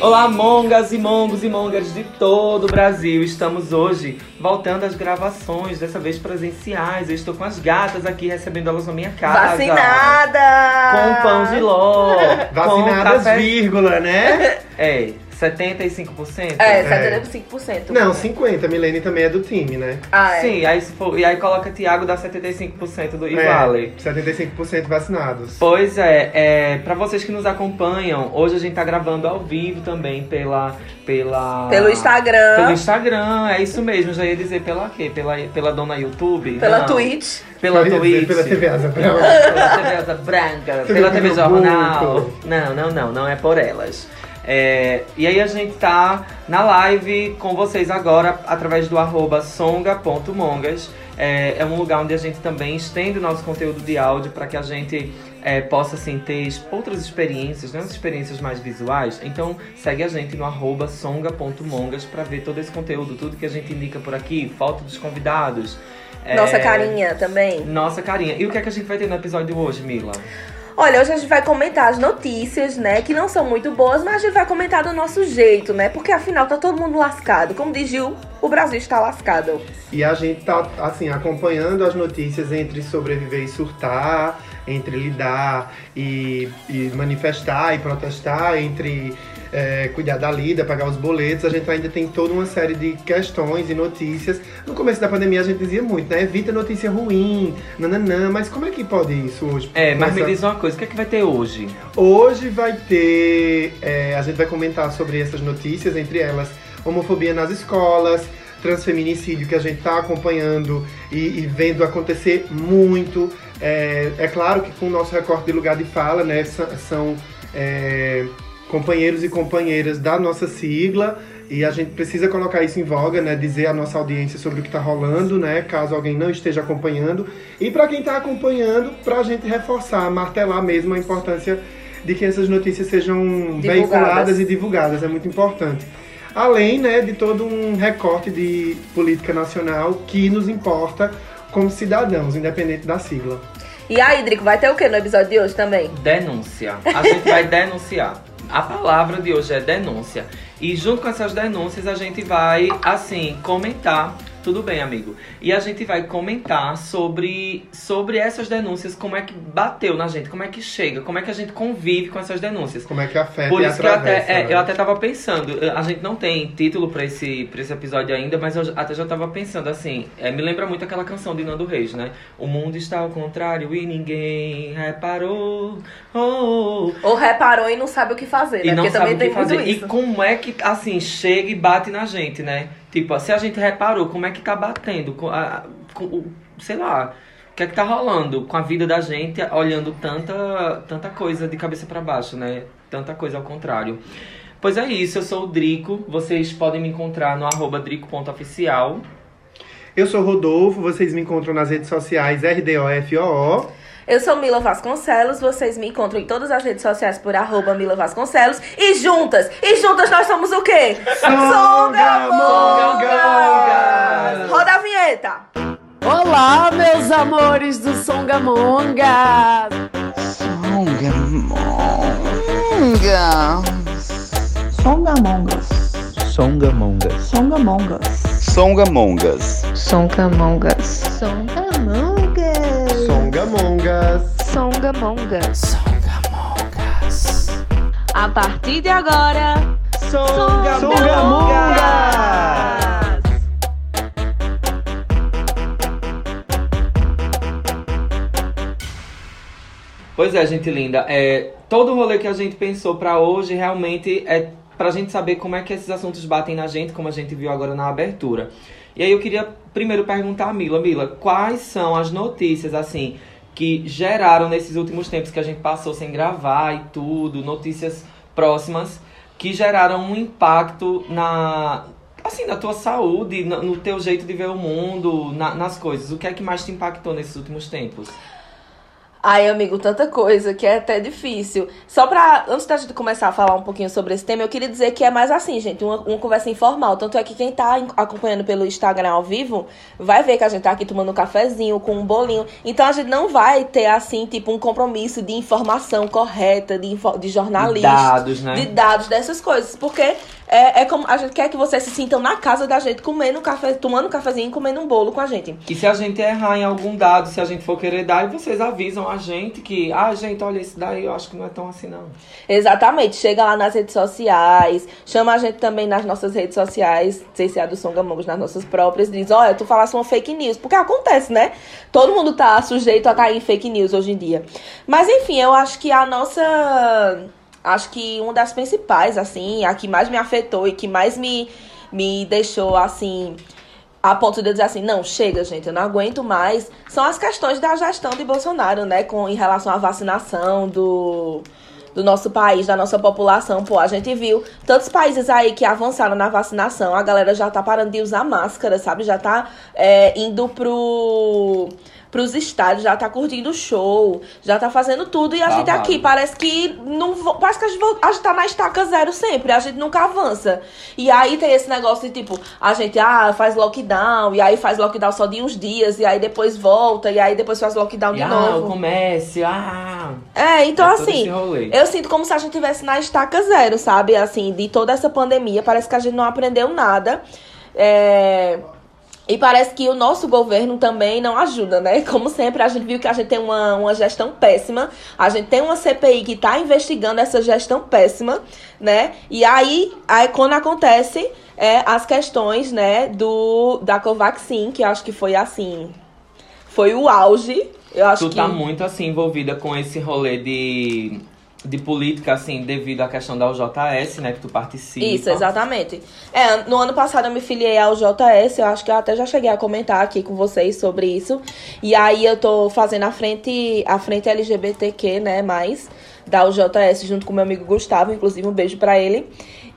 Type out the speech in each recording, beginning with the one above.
Olá, mongas e mongos e mongas de todo o Brasil. Estamos hoje voltando às gravações, dessa vez presenciais. Eu estou com as gatas aqui recebendo elas na minha casa. Vacinada! Com pão de ló. com Vacinadas, café- vírgula, né? É, 75%? É, 75%. Não, 50. Milene também é do time, né? Ah, é. Sim, aí se for, e aí coloca Tiago dá 75% do É, Ivale. 75% vacinados. Pois é, é para vocês que nos acompanham, hoje a gente tá gravando ao vivo também pela pela Pelo Instagram, Pelo Instagram, é isso mesmo. Já ia dizer pela quê? Pela, pela dona YouTube? pela Não. Twitch. Pela dizer Twitch. Pela TV Asa Branca. Pela TV Asa Branca. Pela TV Jornal. Não, não, não. Não é por elas. É, e aí a gente tá na live com vocês agora através do arroba songa.mongas. É, é um lugar onde a gente também estende o nosso conteúdo de áudio para que a gente é, possa assim, ter outras experiências, né? As experiências mais visuais. Então segue a gente no arroba songa.mongas para ver todo esse conteúdo, tudo que a gente indica por aqui, foto dos convidados. é, Nossa carinha também. Nossa carinha. E o que é que a gente vai ter no episódio de hoje, Mila? Olha, hoje a gente vai comentar as notícias, né? Que não são muito boas, mas a gente vai comentar do nosso jeito, né? Porque afinal tá todo mundo lascado. Como diz Gil, o Brasil está lascado. E a gente tá, assim, acompanhando as notícias entre sobreviver e surtar, entre lidar e, e manifestar e protestar, entre é, cuidar da lida, pagar os boletos. A gente ainda tem toda uma série de questões e notícias. No começo da pandemia a gente dizia muito, né? Evita notícia ruim, nananã. Mas como é que pode isso hoje? É, mas me diz uma coisa, o que é que vai ter hoje? Hoje vai ter. é, a gente vai comentar sobre essas notícias, entre elas homofobia nas escolas, transfeminicídio que a gente está acompanhando e, e vendo acontecer muito. É, é claro que com o nosso recorte de lugar de fala, né, são, são, é, companheiros e companheiras da nossa sigla. E a gente precisa colocar isso em voga, né? Dizer à nossa audiência sobre o que está rolando, né? Caso alguém não esteja acompanhando. E para quem está acompanhando, para a gente reforçar, martelar mesmo a importância de que essas notícias sejam veiculadas e divulgadas. É muito importante. Além, né, de todo um recorte de política nacional que nos importa como cidadãos, independente da sigla. E aí, Drico, vai ter o que no episódio de hoje também? Denúncia. A gente vai denunciar. A palavra de hoje é denúncia. E junto com essas denúncias a gente vai, assim, comentar. Tudo bem, amigo. E a gente vai comentar sobre, sobre essas denúncias, como é que bateu na gente, como é que chega, como é que a gente convive com essas denúncias. Como é que afeta Por e isso que eu até, atravessa, é, né? eu até tava pensando, a gente não tem título pra esse, pra esse episódio ainda, mas eu até já tava pensando assim, é, me lembra muito aquela canção de Nando Reis, né? O mundo está ao contrário e ninguém reparou. Oh, Ou reparou e não sabe o que fazer, né? e não Porque sabe também o tem que fazer. muito E isso. como é que, assim, chega e bate na gente, né? Tipo, se a gente reparou, como é que tá batendo? Com a- com sei lá, o que é que tá rolando com a vida da gente, olhando tanta, tanta coisa de cabeça pra baixo, né? Tanta coisa ao contrário. Pois é isso, eu sou o Drico. Vocês podem me encontrar no arroba drico.oficial. Eu sou Rodolfo, vocês me encontram nas redes sociais RDOFOO. Eu sou Mila Vasconcelos, vocês me encontram em todas as redes sociais por arroba Mila Vasconcelos. E juntas, e juntas nós somos o quê? Songamongas! Roda a vinheta! Olá, meus amores do Songamonga! Songamongas. Songamongas. Songamongas. Songamongas. Songamongas. Songamongas. Songamongas. A partir de agora, Songamongas. Pois é, gente linda. É, todo o rolê que a gente pensou pra hoje realmente é pra gente saber como é que esses assuntos batem na gente, como a gente viu agora na abertura. E aí eu queria primeiro perguntar a Mila, Mila, quais são as notícias assim que geraram nesses últimos tempos que a gente passou sem gravar e tudo, notícias próximas que geraram um impacto na assim, na tua saúde, no, no teu jeito de ver o mundo, na- nas coisas. O que é que mais te impactou nesses últimos tempos? Ai, amigo, tanta coisa que é até difícil. Só pra, antes da gente começar a falar um pouquinho sobre esse tema, eu queria dizer que é mais assim, gente, uma, uma conversa informal. Tanto é que quem tá acompanhando pelo Instagram ao vivo vai ver que a gente tá aqui tomando um cafezinho com um bolinho. Então a gente não vai ter, assim, tipo, um compromisso de informação correta, de, info- de jornalista. Dados, né? De dados dessas coisas. Porque é, é como a gente quer que vocês se sintam na casa da gente, comendo um café, tomando um cafezinho e comendo um bolo com a gente. E se a gente errar em algum dado, se a gente for querer dar, vocês avisam a gente que, ah, gente, olha, esse daí eu acho que não é tão assim, não. Exatamente. Chega lá nas redes sociais, chama a gente também nas nossas redes sociais, ser a do Songamongos, nas nossas próprias, diz, olha, tu falasse uma fake news. Porque acontece, né? Todo mundo tá sujeito a cair em fake news hoje em dia. Mas enfim, eu acho que a nossa. Acho que uma das principais, assim, a que mais me afetou e que mais me, me deixou, assim, a ponto de eu dizer assim, não, chega, gente, eu não aguento mais, são as questões da gestão de Bolsonaro, né, com, em relação à vacinação do, do nosso país, da nossa população. Pô, a gente viu tantos países aí que avançaram na vacinação, a galera já tá parando de usar máscara, sabe? Já tá é, indo pro pros estádios, já tá curtindo o show, já tá fazendo tudo e a gente Babado. aqui parece que não parece que a gente, a gente tá na estaca zero sempre, a gente nunca avança. E aí tem esse negócio de tipo, a gente ah, faz lockdown, e aí faz lockdown só de uns dias, e aí depois volta, e aí depois faz lockdown E, de ah, novo. o comércio, ah... É, então É assim, eu sinto como se a gente tivesse na estaca zero, sabe? Assim, de toda essa pandemia, parece que a gente não aprendeu nada. É, E parece que o nosso governo também não ajuda, né? Como sempre, a gente viu que a gente tem uma, uma gestão péssima. A gente tem uma CPI que tá investigando essa gestão péssima, né? E aí, aí quando acontece é, as questões, né, do da Covaxin, que eu acho que foi assim. Foi o auge. Eu acho tu que. tá muito assim envolvida com esse rolê de, de política, assim, devido à questão da UJS, né? Que tu participa. Isso, exatamente. É, no ano passado eu me filiei ao JS, eu acho que eu até já cheguei a comentar aqui com vocês sobre isso. E aí eu tô fazendo a frente, a frente LGBTQ, né, mais da UJS junto com meu amigo Gustavo, inclusive um beijo pra ele.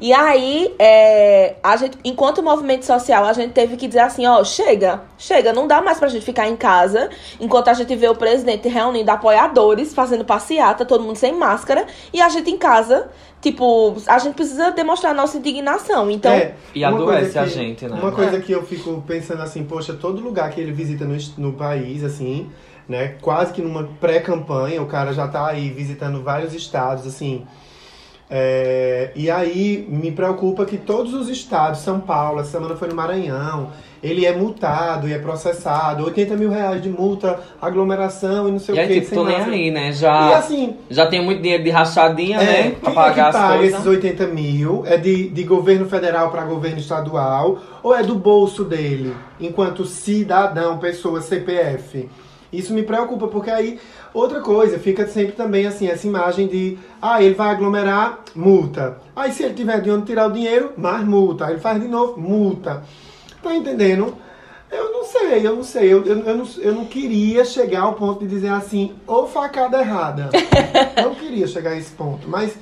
E aí, é, a gente, enquanto movimento social, a gente teve que dizer assim, ó, chega, chega, não dá mais pra gente ficar em casa, enquanto a gente vê o presidente reunindo apoiadores, fazendo passeata, todo mundo sem máscara, e a gente em casa, tipo, a gente precisa demonstrar nossa indignação. Então, É, E adoece a gente, né? Uma coisa que eu fico pensando assim, poxa, todo lugar que ele visita no, no país, assim, né? Quase que numa pré-campanha, o cara já tá aí visitando vários estados, assim. É, e aí me preocupa que todos os estados, São Paulo, essa semana foi no Maranhão, ele é multado e é processado, 80 mil reais de multa, aglomeração e não sei E o aí, que. tipo, tô nem aí, né? Já, E assim, já tem muito dinheiro de rachadinha, é, né? Pra pagar é que paga esses 80 mil? É de, de governo federal para governo estadual? Ou é do bolso dele, enquanto cidadão, pessoa, CPF? Isso me preocupa, porque aí, outra coisa, fica sempre também assim, essa imagem de, ah, ele vai aglomerar, multa. Aí se ele tiver de onde tirar o dinheiro, mais multa. Aí ele faz de novo, multa. Tá entendendo? Eu não sei, eu não sei. Eu, eu, eu, não, eu não queria chegar ao ponto de dizer assim, ou facada errada. não queria chegar a esse ponto, mas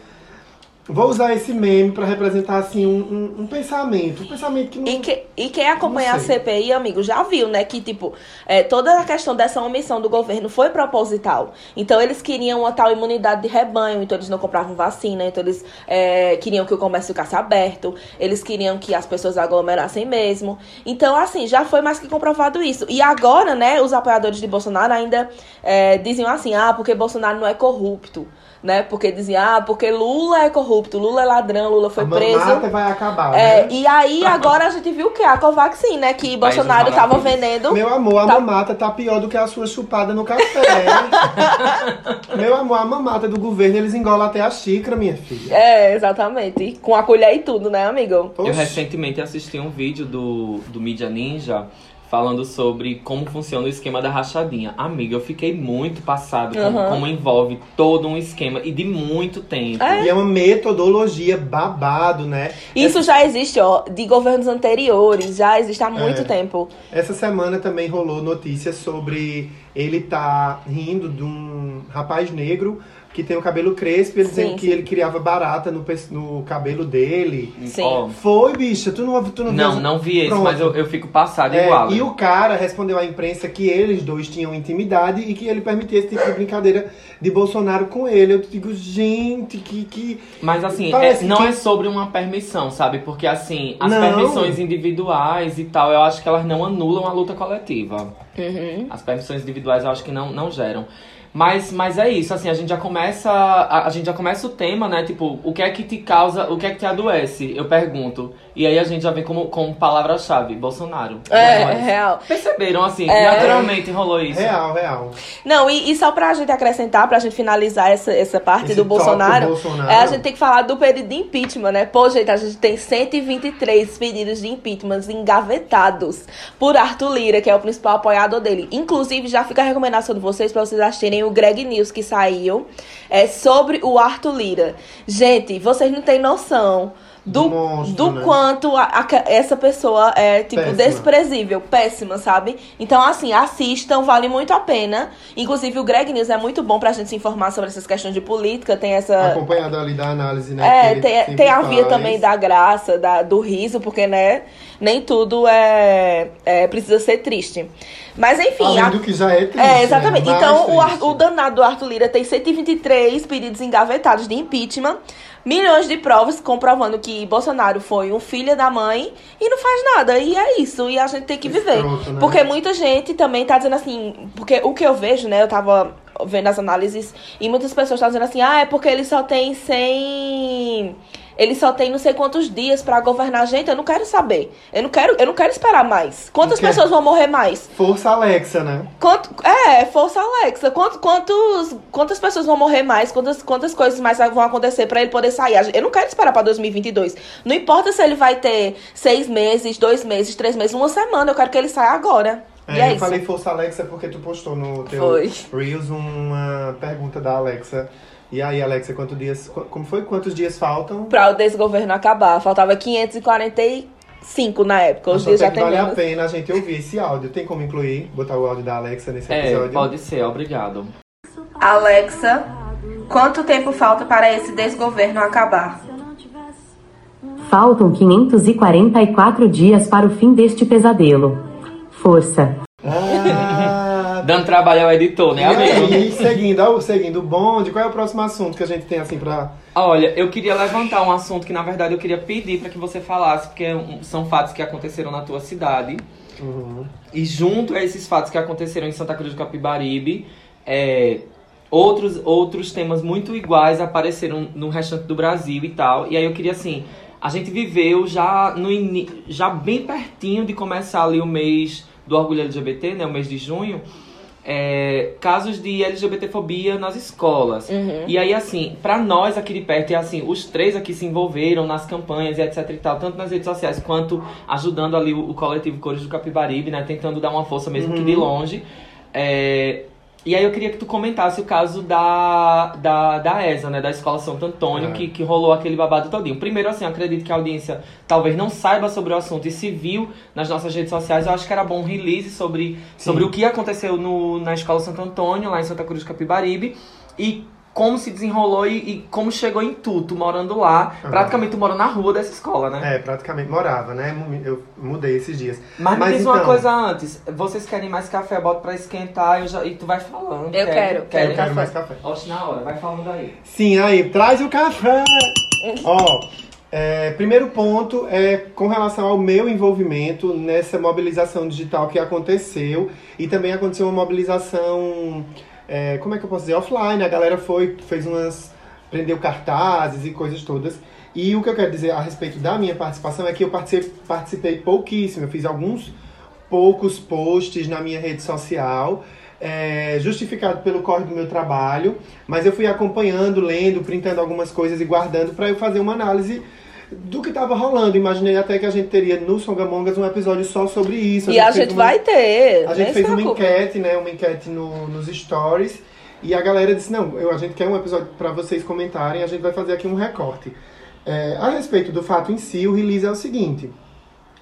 vou usar esse meme pra representar assim um, um, um pensamento. Um pensamento que não. E, que, e quem acompanha a. CPI, amigo, já viu, né? Que, tipo, é, toda a questão dessa omissão do governo foi proposital. Então, eles queriam uma tal imunidade de rebanho, então eles não compravam vacina, então eles é, queriam que o comércio ficasse aberto, eles queriam que as pessoas aglomerassem mesmo. Então, assim, já foi mais que comprovado isso. E agora, né, os apoiadores de Bolsonaro ainda é, diziam assim, ah, porque Bolsonaro não é corrupto. Né? Porque diziam, ah, porque Lula é corrupto, Lula é ladrão, Lula foi a preso. mamata vai acabar, É, né? e aí agora a gente viu o que? A Covaxin, né? Que Bolsonaro tava vendendo. Meu amor, a Tá- mamata tá pior do que a sua chupada no café. Meu amor, a mamata do governo, eles engolam até a xícara, minha filha. É, exatamente. Com a colher e tudo, né, amigo? Eu Oxi. recentemente assisti um vídeo do, do Media Ninja falando sobre como funciona o esquema da rachadinha. Amiga, eu fiquei muito passado com Aham. como envolve todo um esquema e de muito tempo. É. E é uma metodologia babado, né? Isso já existe, ó, de governos anteriores, já existe há muito É. tempo. Essa semana também rolou notícia sobre ele tá rindo de um rapaz negro que tem o cabelo crespo, ele dizendo Sim, que sim. ele criava barata no, no cabelo dele. Sim. Ó, Foi, bicha, tu não, tu não viu não, não vi esse, Pronto. mas eu, eu fico passado É, igual. e o cara respondeu à imprensa que eles dois tinham intimidade e que ele permitia esse tipo de brincadeira de Bolsonaro com ele. Eu digo, gente, que. que... Mas assim, é- não que- é sobre uma permissão, sabe? Porque assim, as Não. permissões individuais e tal, eu acho que elas não anulam a luta coletiva. Uhum. As permissões individuais eu acho que não, não geram. Mas, mas é isso, assim, a gente já começa. A, a gente já começa o tema, né? Tipo, o que é que te causa, o que é que te adoece? Eu pergunto. E aí a gente já vem como, como palavra-chave, Bolsonaro. É, Nós. é real. Perceberam, assim, É. naturalmente rolou isso. Real, real. Não, e, e só pra gente acrescentar, pra gente finalizar essa, essa parte Esse do Bolsonaro, Bolsonaro. é, a gente tem que falar do pedido de impeachment, né? Pô, gente, a gente tem 123 pedidos de impeachment engavetados por Arthur Lira, que é o principal apoiador dele. Inclusive, já fica a recomendação de vocês pra vocês assistirem o Greg News que saiu é, sobre o Arthur Lira. Gente, vocês não têm noção. Do, Do monstro, do né? quanto a- a- essa pessoa é, tipo, Péssima. desprezível, péssima, sabe? Então, assim, assistam, vale muito a pena. Inclusive, o Greg News é muito bom pra gente se informar sobre essas questões de política. Tem essa. Acompanhado ali da análise, né? É, tem, tem a via faz. também da graça, da, do riso, porque, né, nem tudo é, é precisa ser triste. Mas, enfim. Além a- do que já é triste. é, exatamente. Né? Então, o, o danado do Arthur Lira tem 123 pedidos engavetados de impeachment, milhões de provas comprovando que Bolsonaro foi um filho da mãe e não faz nada. E é isso. E a gente tem que viver. Escroto, né? Porque muita gente também tá dizendo assim. Porque o que eu vejo, né? Eu tava vendo as análises e muitas pessoas estão dizendo assim: ah, é porque ele só tem 100. Ele só tem não sei quantos dias pra governar. Gente, eu não quero saber. Eu não quero, eu não quero esperar mais. Quantas quer. pessoas vão morrer mais? Força Alexa, né? Quanto, é, força Alexa. Quanto, quantos, quantas pessoas vão morrer mais? Quantas, quantas coisas mais vão acontecer pra ele poder sair? A Eu não quero esperar pra 2022. Não importa se ele vai ter seis meses, dois meses, três meses, uma semana. Eu quero que ele saia agora. É, e é eu isso. falei Força Alexa porque tu postou no teu Foi. Reels uma pergunta da Alexa. E aí, Alexa, quantos dias. Como foi? Quantos dias faltam? Pra o desgoverno acabar. Faltava 545 na época. Os Só dias tem já que tem vale a menos. pena a gente ouvir esse áudio. Tem como incluir, botar o áudio da Alexa nesse É, episódio? pode ser, obrigado. Alexa, quanto tempo falta para esse desgoverno acabar? Faltam 544 dias para o fim deste pesadelo. Força! Ah, Dando trabalho ao editor, né, e amigo? aí, seguindo, ó, seguindo o bonde, qual é o próximo assunto que a gente tem assim pra. Olha, eu queria levantar um assunto que na verdade eu queria pedir pra que você falasse, porque um- são fatos que aconteceram na tua cidade. Uhum. E junto a esses fatos que aconteceram em Santa Cruz do Capibaribe, é, outros, outros temas muito iguais apareceram no restante do Brasil e tal. E aí eu queria assim, a gente viveu já no já bem pertinho de começar ali o mês do orgulho LGBT, né, o mês de junho. é, casos de LGBTfobia nas escolas. Uhum. E aí, assim, pra nós aqui de perto, e assim, os três aqui se envolveram nas campanhas e etc e tal, tanto nas redes sociais quanto ajudando ali o, o coletivo Cores do Capibaribe, né? Tentando dar uma força mesmo que de longe. É, e aí eu queria que tu comentasse o caso da, da, da ESA, né? Da Escola Santo Antônio, É. que, que rolou aquele babado todinho. Primeiro, assim, acredito que a audiência talvez não saiba sobre o assunto e se viu nas nossas redes sociais. Eu acho que era bom um release sobre, sobre o que aconteceu no, na Escola Santo Antônio, lá em Santa Cruz do Capibaribe. E como se desenrolou e, e como chegou em tudo, morando lá. Aham. Praticamente tu mora na rua dessa escola, né? É, praticamente morava, né? Eu mudei esses dias. Mas me Mas diz uma então- coisa antes. Vocês querem mais café? Bota pra esquentar eu já, e tu vai falando. Eu quero, Querem? Eu quero mais café. Oxe, na hora. Vai falando aí. Sim, aí, traz o café! Ó, é, primeiro ponto é com relação ao meu envolvimento nessa mobilização digital que aconteceu. E também aconteceu uma mobilização, é, como é que eu posso dizer, offline. A galera foi, fez umas. prendeu cartazes e coisas todas. E o que eu quero dizer a respeito da minha participação é que eu participei, participei pouquíssimo. Eu fiz alguns poucos posts na minha rede social, é, justificado pelo corre do meu trabalho, mas eu fui acompanhando, lendo, printando algumas coisas e guardando para eu fazer uma análise do que estava rolando. Imaginei até que a gente teria no Songamongas um episódio só sobre isso. E a gente uma- vai ter. a gente fez uma enquete, né? Uma enquete no- nos stories. E a galera disse, não, eu, a gente quer um episódio para vocês comentarem, a gente vai fazer aqui um recorte. É, a respeito do fato em si, o release é o seguinte.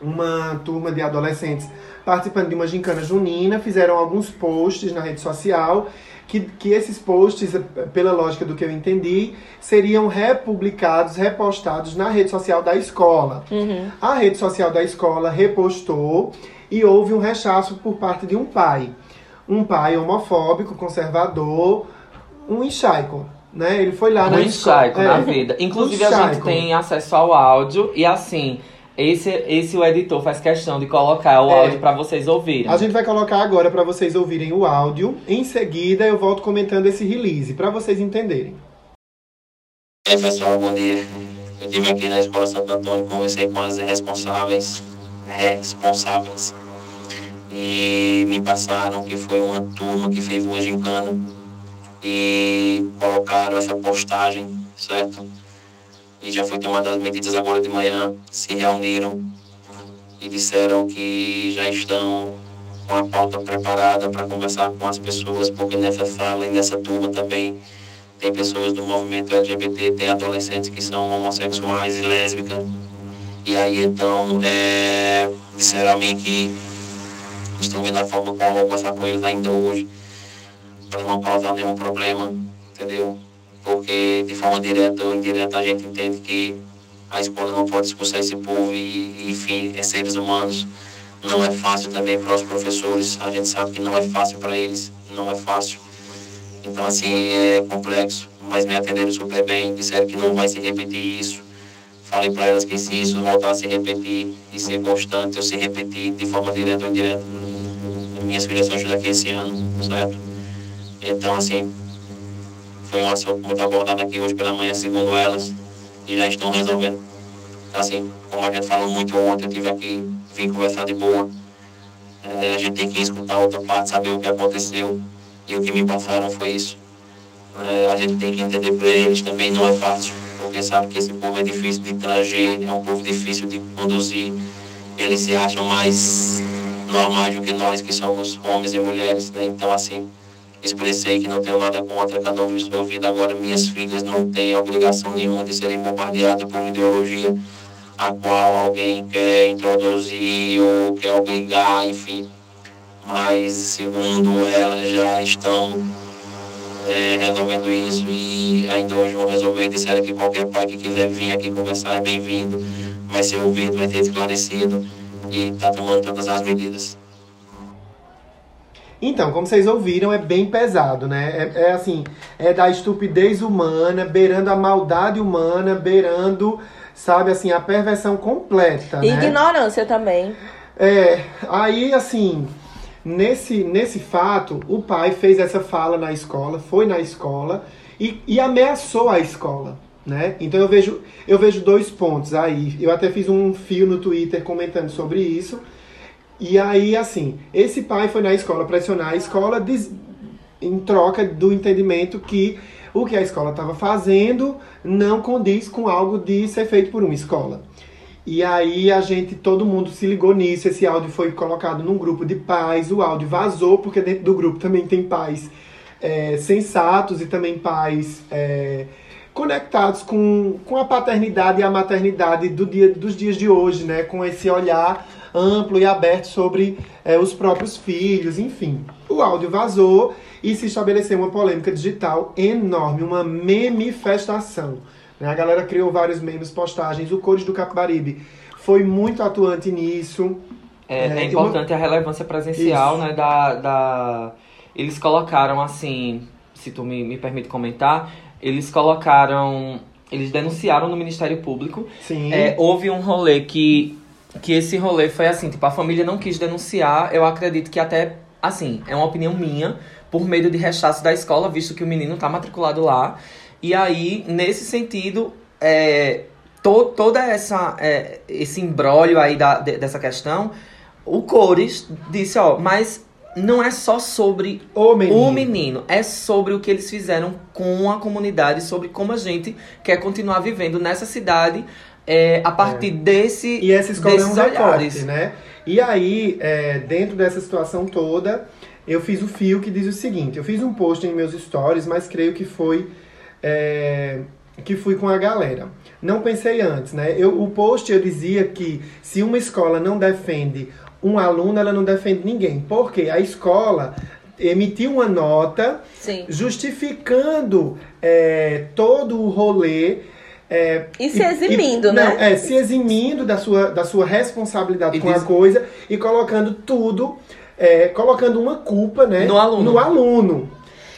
uma turma de adolescentes participando de uma gincana junina, fizeram alguns posts na rede social, que, que esses posts, pela lógica do que eu entendi, seriam republicados, repostados na rede social da escola. Uhum. A rede social da escola repostou e houve um rechaço por parte de um pai. Um pai homofóbico, conservador, um enxaico. Né? Ele foi lá na Um escola. enxaico na vida. Inclusive, um a gente tem acesso ao áudio e assim. Esse, esse o editor faz questão de colocar o É. áudio pra vocês ouvirem. A gente vai colocar agora para vocês ouvirem o áudio. Em seguida, eu volto comentando esse release, para vocês entenderem. E aí, pessoal, bom dia. Eu estive aqui na Escola Santo Antônio, conversei com as responsáveis, responsáveis, e me passaram que foi uma turma que fez uma gincana e colocaram essa postagem, certo? E já foi tomada as medidas agora de manhã, se reuniram e disseram que já estão com a pauta preparada para conversar com as pessoas, porque nessa sala e nessa turma também tem pessoas do movimento LGBT, tem adolescentes que são homossexuais e lésbicas. E aí então é, disseram a mim que estão vendo a forma como eu vou conversar com eles ainda hoje, para não causar nenhum problema, entendeu? Porque de forma direta ou indireta a gente entende que a escola não pode expulsar esse povo e, enfim, é seres humanos. Não é fácil também para os professores, a gente sabe que não é fácil para eles, não é fácil. Então, assim, é complexo, mas me atenderam super bem, disseram que não vai se repetir isso. Falei para elas que se isso voltar a se repetir e ser constante ou se repetir de forma direta ou indireta, minhas filhas só ajudam aqui esse ano, certo? Então, assim, foi um assunto muito abordado aqui hoje pela manhã, segundo elas, e já estão resolvendo. Assim, como a gente falou muito ontem, eu tive aqui, vim conversar de boa. É, a gente tem que escutar a outra parte, saber o que aconteceu. E o que me passaram foi isso. É, a gente tem que entender para eles também não é fácil, porque sabe que esse povo é difícil de trazer, é um povo difícil de conduzir. Eles se acham mais normais do que nós, que somos homens e mulheres, né? Então, assim, expressei que não tenho nada contra cada um vive sua vida. Agora, minhas filhas não têm obrigação nenhuma de serem bombardeadas por ideologia a qual alguém quer introduzir ou quer obrigar, enfim. Mas, segundo elas, já estão é, resolvendo isso e ainda hoje vão resolver. Disseram que qualquer pai que quiser vir aqui conversar é bem-vindo, vai ser ouvido, vai ter esclarecido e está tomando todas as medidas. Então, como vocês ouviram, é bem pesado, né? É, é assim, é da estupidez humana, beirando a maldade humana, beirando, sabe, assim, a perversão completa, E né? ignorância também. É, aí assim, nesse, nesse fato, o pai fez essa fala na escola, foi na escola e, e ameaçou a escola, né? Então eu vejo, eu vejo dois pontos aí. Eu até fiz um fio no Twitter comentando sobre isso. E aí, assim, esse pai foi na escola pressionar a escola diz- em troca do entendimento que o que a escola estava fazendo não condiz com algo de ser feito por uma escola. E aí a gente, todo mundo se ligou nisso, esse áudio foi colocado num grupo de pais, o áudio vazou, porque dentro do grupo também tem pais é, sensatos e também pais é, conectados com, com a paternidade e a maternidade do dia, dos dias de hoje, né? Com esse olhar amplo e aberto sobre é, os próprios filhos, enfim. O áudio vazou e se estabeleceu uma polêmica digital enorme, uma memifestação. Né? A galera criou vários memes, postagens. O Cores do Capibaribe foi muito atuante nisso. É, é É, importante a relevância presencial, Isso. né? Da, da... Eles colocaram assim, se tu me, me permite comentar, eles colocaram. Eles denunciaram no Ministério Público. Sim. É, houve um rolê que. Que esse rolê foi assim, tipo, a família não quis denunciar. Eu acredito que até, assim, é uma opinião minha, por medo de rechaço da escola, visto que o menino tá matriculado lá. E aí, nesse sentido, é, to, toda essa é, esse embrólio aí da, de- dessa questão, o Cores disse, ó, mas não é só sobre o menino. o menino, é sobre o que eles fizeram com a comunidade, sobre como a gente quer continuar vivendo nessa cidade é, a partir desse E essa escola é um recorte, né? E aí, é, dentro dessa situação toda, eu fiz o fio que diz o seguinte: eu fiz um post em meus stories, mas creio que foi é, que fui com a galera. não pensei antes, né? Eu, o post eu dizia que se uma escola não defende um aluno, ela não defende ninguém. Porque a escola emitiu uma nota Sim. justificando é, todo o rolê. É, E se eximindo, e- né? Não, é, se eximindo da sua, da sua responsabilidade E com a diz- coisa e colocando tudo, é, colocando uma culpa, né? No aluno. No aluno.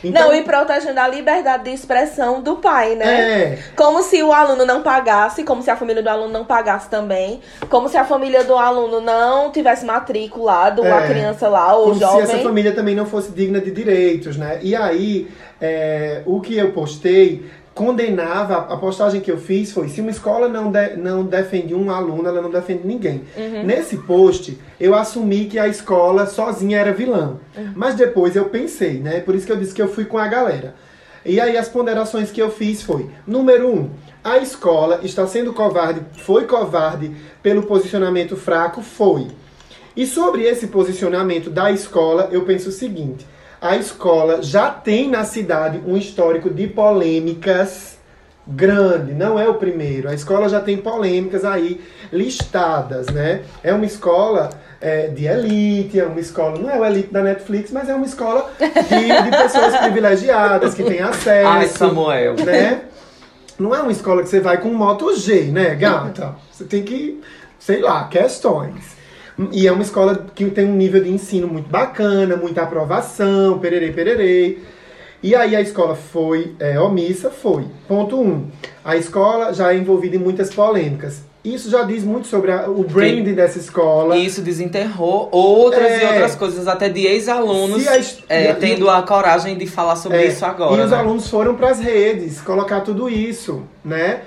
Então, não, e protegendo a liberdade de expressão do pai, né? É. Como se o aluno não pagasse, como se a família do aluno não pagasse também, como se a família do aluno não tivesse matriculado a É. criança lá, ou como jovem. se essa família também não fosse digna de direitos, né? E aí, é, o que eu postei condenava, a postagem que eu fiz foi, se uma escola não, de- não defende um aluno, ela não defende ninguém. Uhum. Nesse post, eu assumi que a escola sozinha era vilã. Uhum. Mas depois eu pensei, né? Por isso que eu disse que eu fui com a galera. E aí as ponderações que eu fiz foi, número um, a escola está sendo covarde, foi covarde pelo posicionamento fraco, foi. E sobre esse posicionamento da escola, eu penso o seguinte: a escola já tem na cidade um histórico de polêmicas grande, não é o primeiro. A escola já tem polêmicas aí listadas, né? É uma escola é, de elite, é uma escola, não é o elite da Netflix, mas é uma escola de, de pessoas privilegiadas que têm acesso. Ai, Samuel. Né? Não é uma escola que você vai com Moto G, né, gata? Você tem que, sei lá, questões. E é uma escola que tem um nível de ensino muito bacana, muita aprovação, pererei, pererei. E aí a escola foi é, omissa? Foi. Ponto um. A escola já é envolvida em muitas polêmicas. Isso já diz muito sobre a- o branding dessa escola. E isso desenterrou outras e É. outras coisas, até de ex-alunos é, e tendo a coragem de falar sobre É, isso agora. E os né? alunos foram para as redes colocar tudo isso, né?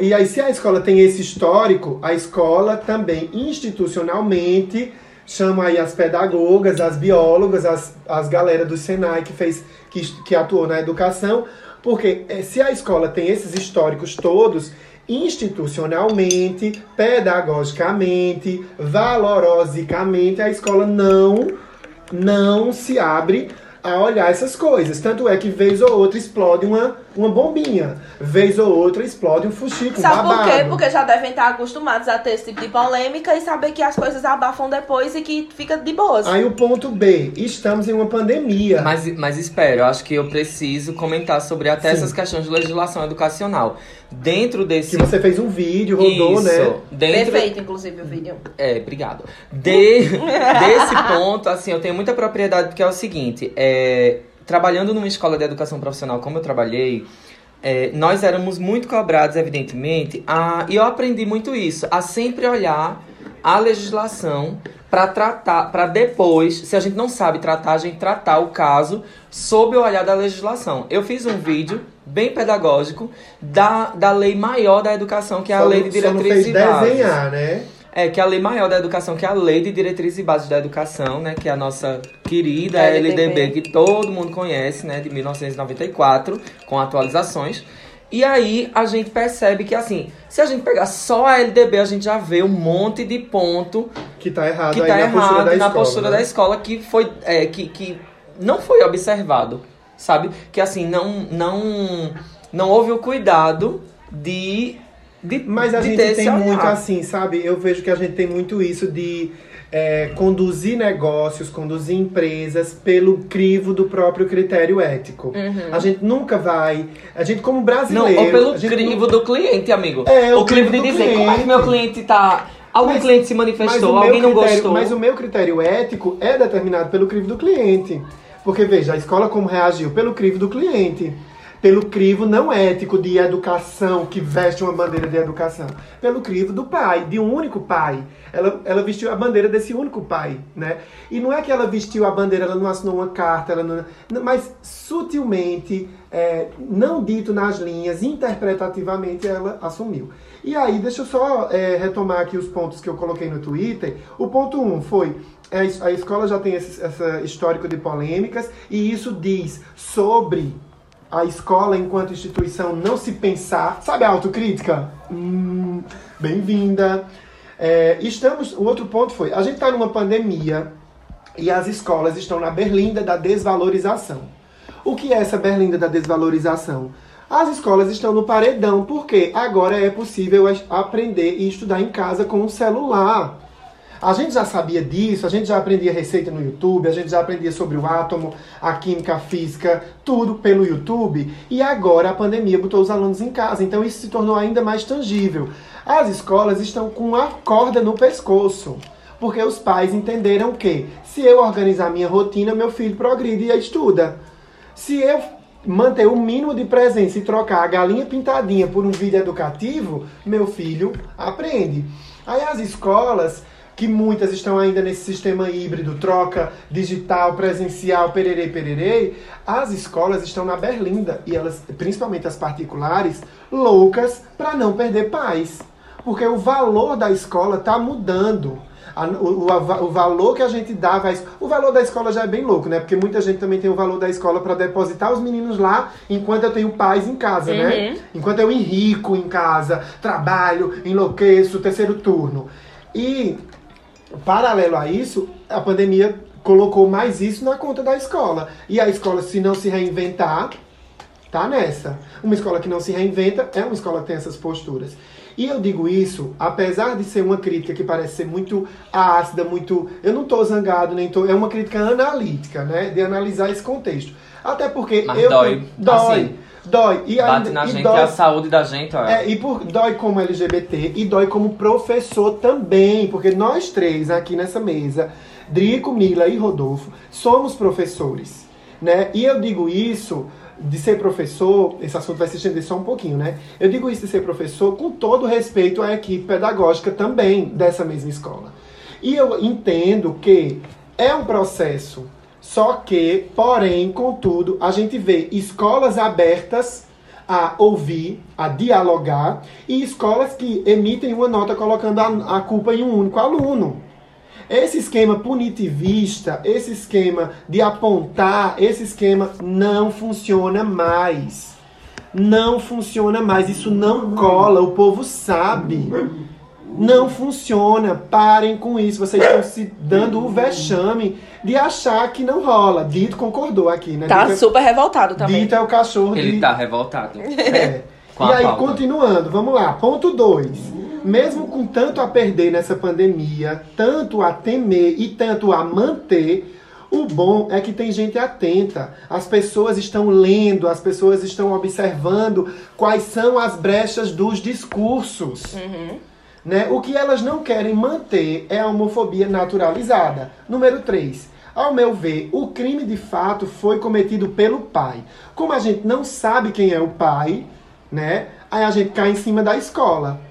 E aí, se a escola tem esse histórico, a escola também institucionalmente chama aí as pedagogas, as biólogas, as, as galera do Senai que fez, que, que atuou na educação, porque eh, se a escola tem esses históricos todos, institucionalmente, pedagogicamente, valorosicamente, a escola não não se abre a olhar essas coisas. Tanto é que vez ou outra explode uma, uma bombinha. Vez ou outra explode um fuxico, um Sabe por babado. quê? Porque já devem estar acostumados a ter esse tipo de polêmica e saber que as coisas abafam depois e que fica de boas. Aí o ponto B, estamos em uma pandemia. Mas, mas espera, eu acho que eu preciso comentar sobre até Sim. essas questões de legislação educacional. Dentro desse. Que você fez um vídeo, rodou, Isso, né? Dentro, Perfeito, inclusive, o vídeo. É, obrigado. De- desse ponto, assim, eu tenho muita propriedade, porque é o seguinte, é, trabalhando numa escola de educação profissional como eu trabalhei, é, nós éramos muito cobrados, evidentemente, a, e eu aprendi muito isso, a sempre olhar a legislação para tratar, para depois, se a gente não sabe tratar, a gente tratar o caso sob o olhar da legislação. Eu fiz um vídeo bem pedagógico da, da lei maior da educação, que é a Só lei de só não diretrizes fez e bases. desenhar, né? É, que é a lei maior da educação, que é a lei de diretrizes e bases da educação, né? Que é a nossa querida LDB. LDB, que todo mundo conhece, né? De 1994, com atualizações. E aí a gente percebe que, assim, se a gente pegar só a LDB, a gente já vê um monte de ponto Que tá errado que aí tá na postura errado da na escola. postura né? da escola que foi é, que, que não foi observado, sabe? Que assim não não não houve o cuidado de de Mas a de gente tem muito olhar. assim, sabe? Eu vejo que a gente tem muito isso de é, conduzir negócios, conduzir empresas pelo crivo do próprio critério ético. Uhum. A gente nunca vai. A gente, como Não, brasileiro. ou pelo crivo do cliente, amigo. É, o o crivo de crivo do dizer como é que cliente. meu cliente tá. Algum Mas- cliente se manifestou, alguém não critério- gostou. Mas o meu critério ético é determinado pelo crivo do cliente. Porque, veja, a escola como reagiu? Pelo crivo do cliente. Pelo crivo não ético de educação, que veste uma bandeira de educação. Pelo crivo do pai, de um único pai. Ela, ela vestiu a bandeira desse único pai, né? E não é que ela vestiu a bandeira, ela não assinou uma carta, ela não, mas sutilmente, é, não dito nas linhas, interpretativamente, ela assumiu. E aí, deixa eu só é, retomar aqui os pontos que eu coloquei no Twitter. O ponto 1 um foi é, a escola já tem esse, esse histórico de polêmicas e isso diz sobre a escola enquanto instituição não se pensar. Sabe a autocrítica? Hum, Bem-vinda. É, estamos. O outro ponto foi: a gente está numa pandemia e as escolas estão na berlinda da desvalorização. O que é essa berlinda da desvalorização? As escolas estão no paredão, porque agora é possível aprender e estudar em casa com um celular. A gente já sabia disso, a gente já aprendia receita no YouTube, a gente já aprendia sobre o átomo, a química, a física, tudo pelo YouTube. E agora a pandemia botou os alunos em casa, então isso se tornou ainda mais tangível. As escolas estão com a corda no pescoço. Porque os pais entenderam que se eu organizar minha rotina, meu filho progride e estuda. Se eu manter o mínimo de presença e trocar a galinha pintadinha por um vídeo educativo, meu filho aprende. Aí as escolas, que muitas estão ainda nesse sistema híbrido, troca digital, presencial, pererê, pererê, as escolas estão na berlinda, e elas, principalmente as particulares, loucas para não perder paz. Porque o valor da escola está mudando. A- o, o- a- o valor que a gente à es- O valor da escola já é bem louco, né? Porque muita gente também tem o valor da escola para depositar os meninos lá enquanto eu tenho paz em casa, né? Uhum. Enquanto eu enrico em casa, trabalho, enlouqueço, terceiro turno. E, paralelo a isso, a pandemia colocou mais isso na conta da escola. E a escola, se não se reinventar, tá nessa. Uma escola que não se reinventa é uma escola que tem essas posturas. E eu digo isso, apesar de ser uma crítica que parece ser muito ácida, muito. Eu não tô zangado, nem tô. É uma crítica analítica, né? De analisar esse contexto. Até porque Mas eu. dói, Dói. assim, dói. E Bate ainda- na e gente dói- a saúde da gente, ó. é, e por, dói como LGBT e dói como professor também, porque nós três aqui nessa mesa, Drico, Mila e Rodolfo, somos professores, né? E eu digo isso de ser professor, esse assunto vai se estender só um pouquinho, né? Eu digo isso de ser professor com todo respeito à equipe pedagógica também dessa mesma escola. E eu entendo que é um processo, só que, porém, contudo, a gente vê escolas abertas a ouvir, a dialogar, e escolas que emitem uma nota colocando a, a culpa em um único aluno. Esse esquema punitivista, esse esquema de apontar, esse esquema não funciona mais. Não funciona mais. Isso não cola, o povo sabe. Não funciona. Parem com isso. Vocês estão se dando o vexame de achar que não rola. Dito concordou aqui, né? Tá Dito é- super revoltado também. Dito é o cachorro Ele de... tá revoltado. É. Com e a aí, pauta. continuando, vamos lá. Ponto 2. Mesmo com tanto a perder nessa pandemia, tanto a temer e tanto a manter, o bom é que tem gente atenta. As pessoas estão lendo, as pessoas estão observando quais são as brechas dos discursos. Né? O que elas não querem manter é a homofobia naturalizada. Número 3. Ao meu ver, o crime de fato foi cometido pelo pai. Como a gente não sabe quem é o pai, né? Aí a gente cai em cima da escola.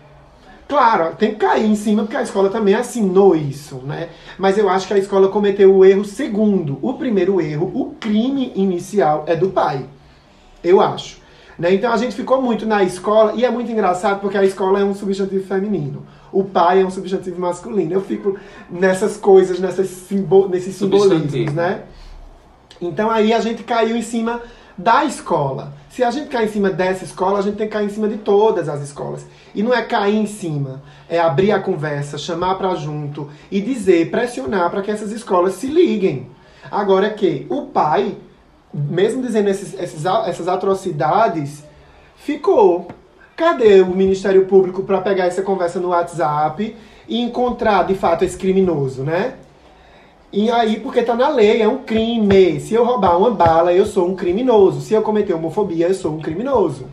Claro, tem que cair em cima porque a escola também assinou isso, né? Mas eu acho que a escola cometeu o erro segundo. O primeiro erro, o crime inicial é do pai. Eu acho. Né? Então a gente ficou muito na escola, e é muito engraçado porque a escola é um substantivo feminino. O pai é um substantivo masculino. Eu fico nessas coisas, nessas simbo nesses simbolismos, né? Então aí a gente caiu em cima da escola. Se a gente cair em cima dessa escola, a gente tem que cair em cima de todas as escolas. E não é cair em cima, é abrir a conversa, chamar pra junto e dizer, pressionar para que essas escolas se liguem. Agora que o pai, mesmo dizendo esses, esses essas atrocidades, ficou. Cadê o Ministério Público para pegar essa conversa no WhatsApp e encontrar de fato esse criminoso, né? E aí, porque tá na lei, é um crime. Se eu roubar uma bala, eu sou um criminoso. Se eu cometer homofobia, eu sou um criminoso.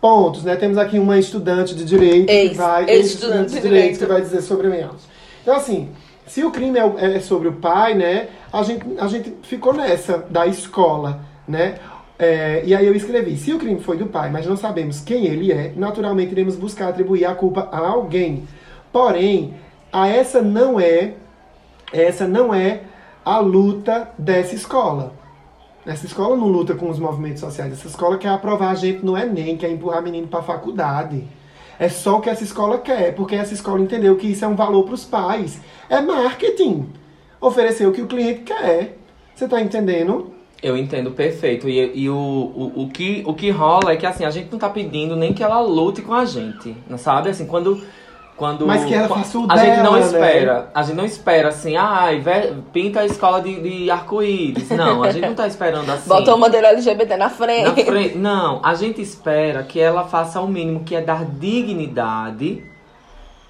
Pontos, né? Temos aqui uma estudante de direito Ex- que vai. ex-estudante ex-estudante de direito. que vai dizer sobre menos. Então, assim, se o crime é, é sobre o pai, né? A gente, a gente ficou nessa da escola, né? É, e aí eu escrevi: se o crime foi do pai, mas não sabemos quem ele é, naturalmente iremos buscar atribuir a culpa a alguém. Porém, a essa não é essa não é a luta dessa escola. Essa escola não luta com os movimentos sociais. Essa escola quer aprovar a gente no Enem, quer empurrar menino para faculdade. É só o que essa escola quer, porque essa escola entendeu que isso é um valor para os pais. É marketing. Oferecer o que o cliente quer. Você tá entendendo? Eu entendo perfeito. E, e o, o, o, que, o que rola é que assim, a gente não tá pedindo nem que ela lute com a gente. não Sabe? Assim, quando Quando, Mas que ela faça o A gente não dela, né? espera. A gente não espera assim, ai, ve- pinta a escola de, de arco-íris. Não, a gente não tá esperando assim. Bota uma bandeira LGBT na frente. Na frente- Não, a gente espera que ela faça o mínimo, que é dar dignidade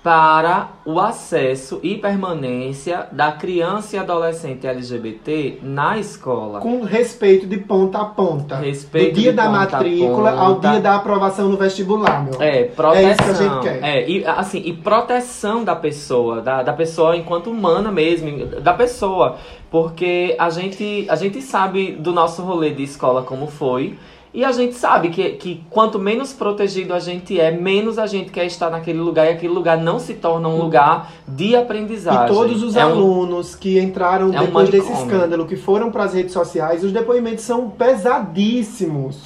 para o acesso e permanência da criança e adolescente LGBT na escola. Com respeito de ponta a ponta. Respeito do dia da matrícula ao dia da aprovação no vestibular, meu. É, É isso que a proteção. gente quer. É, e assim, e proteção da pessoa, da, da pessoa enquanto humana mesmo, da pessoa. Porque a gente, a gente sabe do nosso rolê de escola como foi. E a gente sabe que, que quanto menos protegido a gente é, menos a gente quer estar naquele lugar e aquele lugar não se torna um lugar de aprendizagem. E todos os É um- alunos que entraram é um depois desse manicômio. escândalo, que foram para as redes sociais, os depoimentos são pesadíssimos.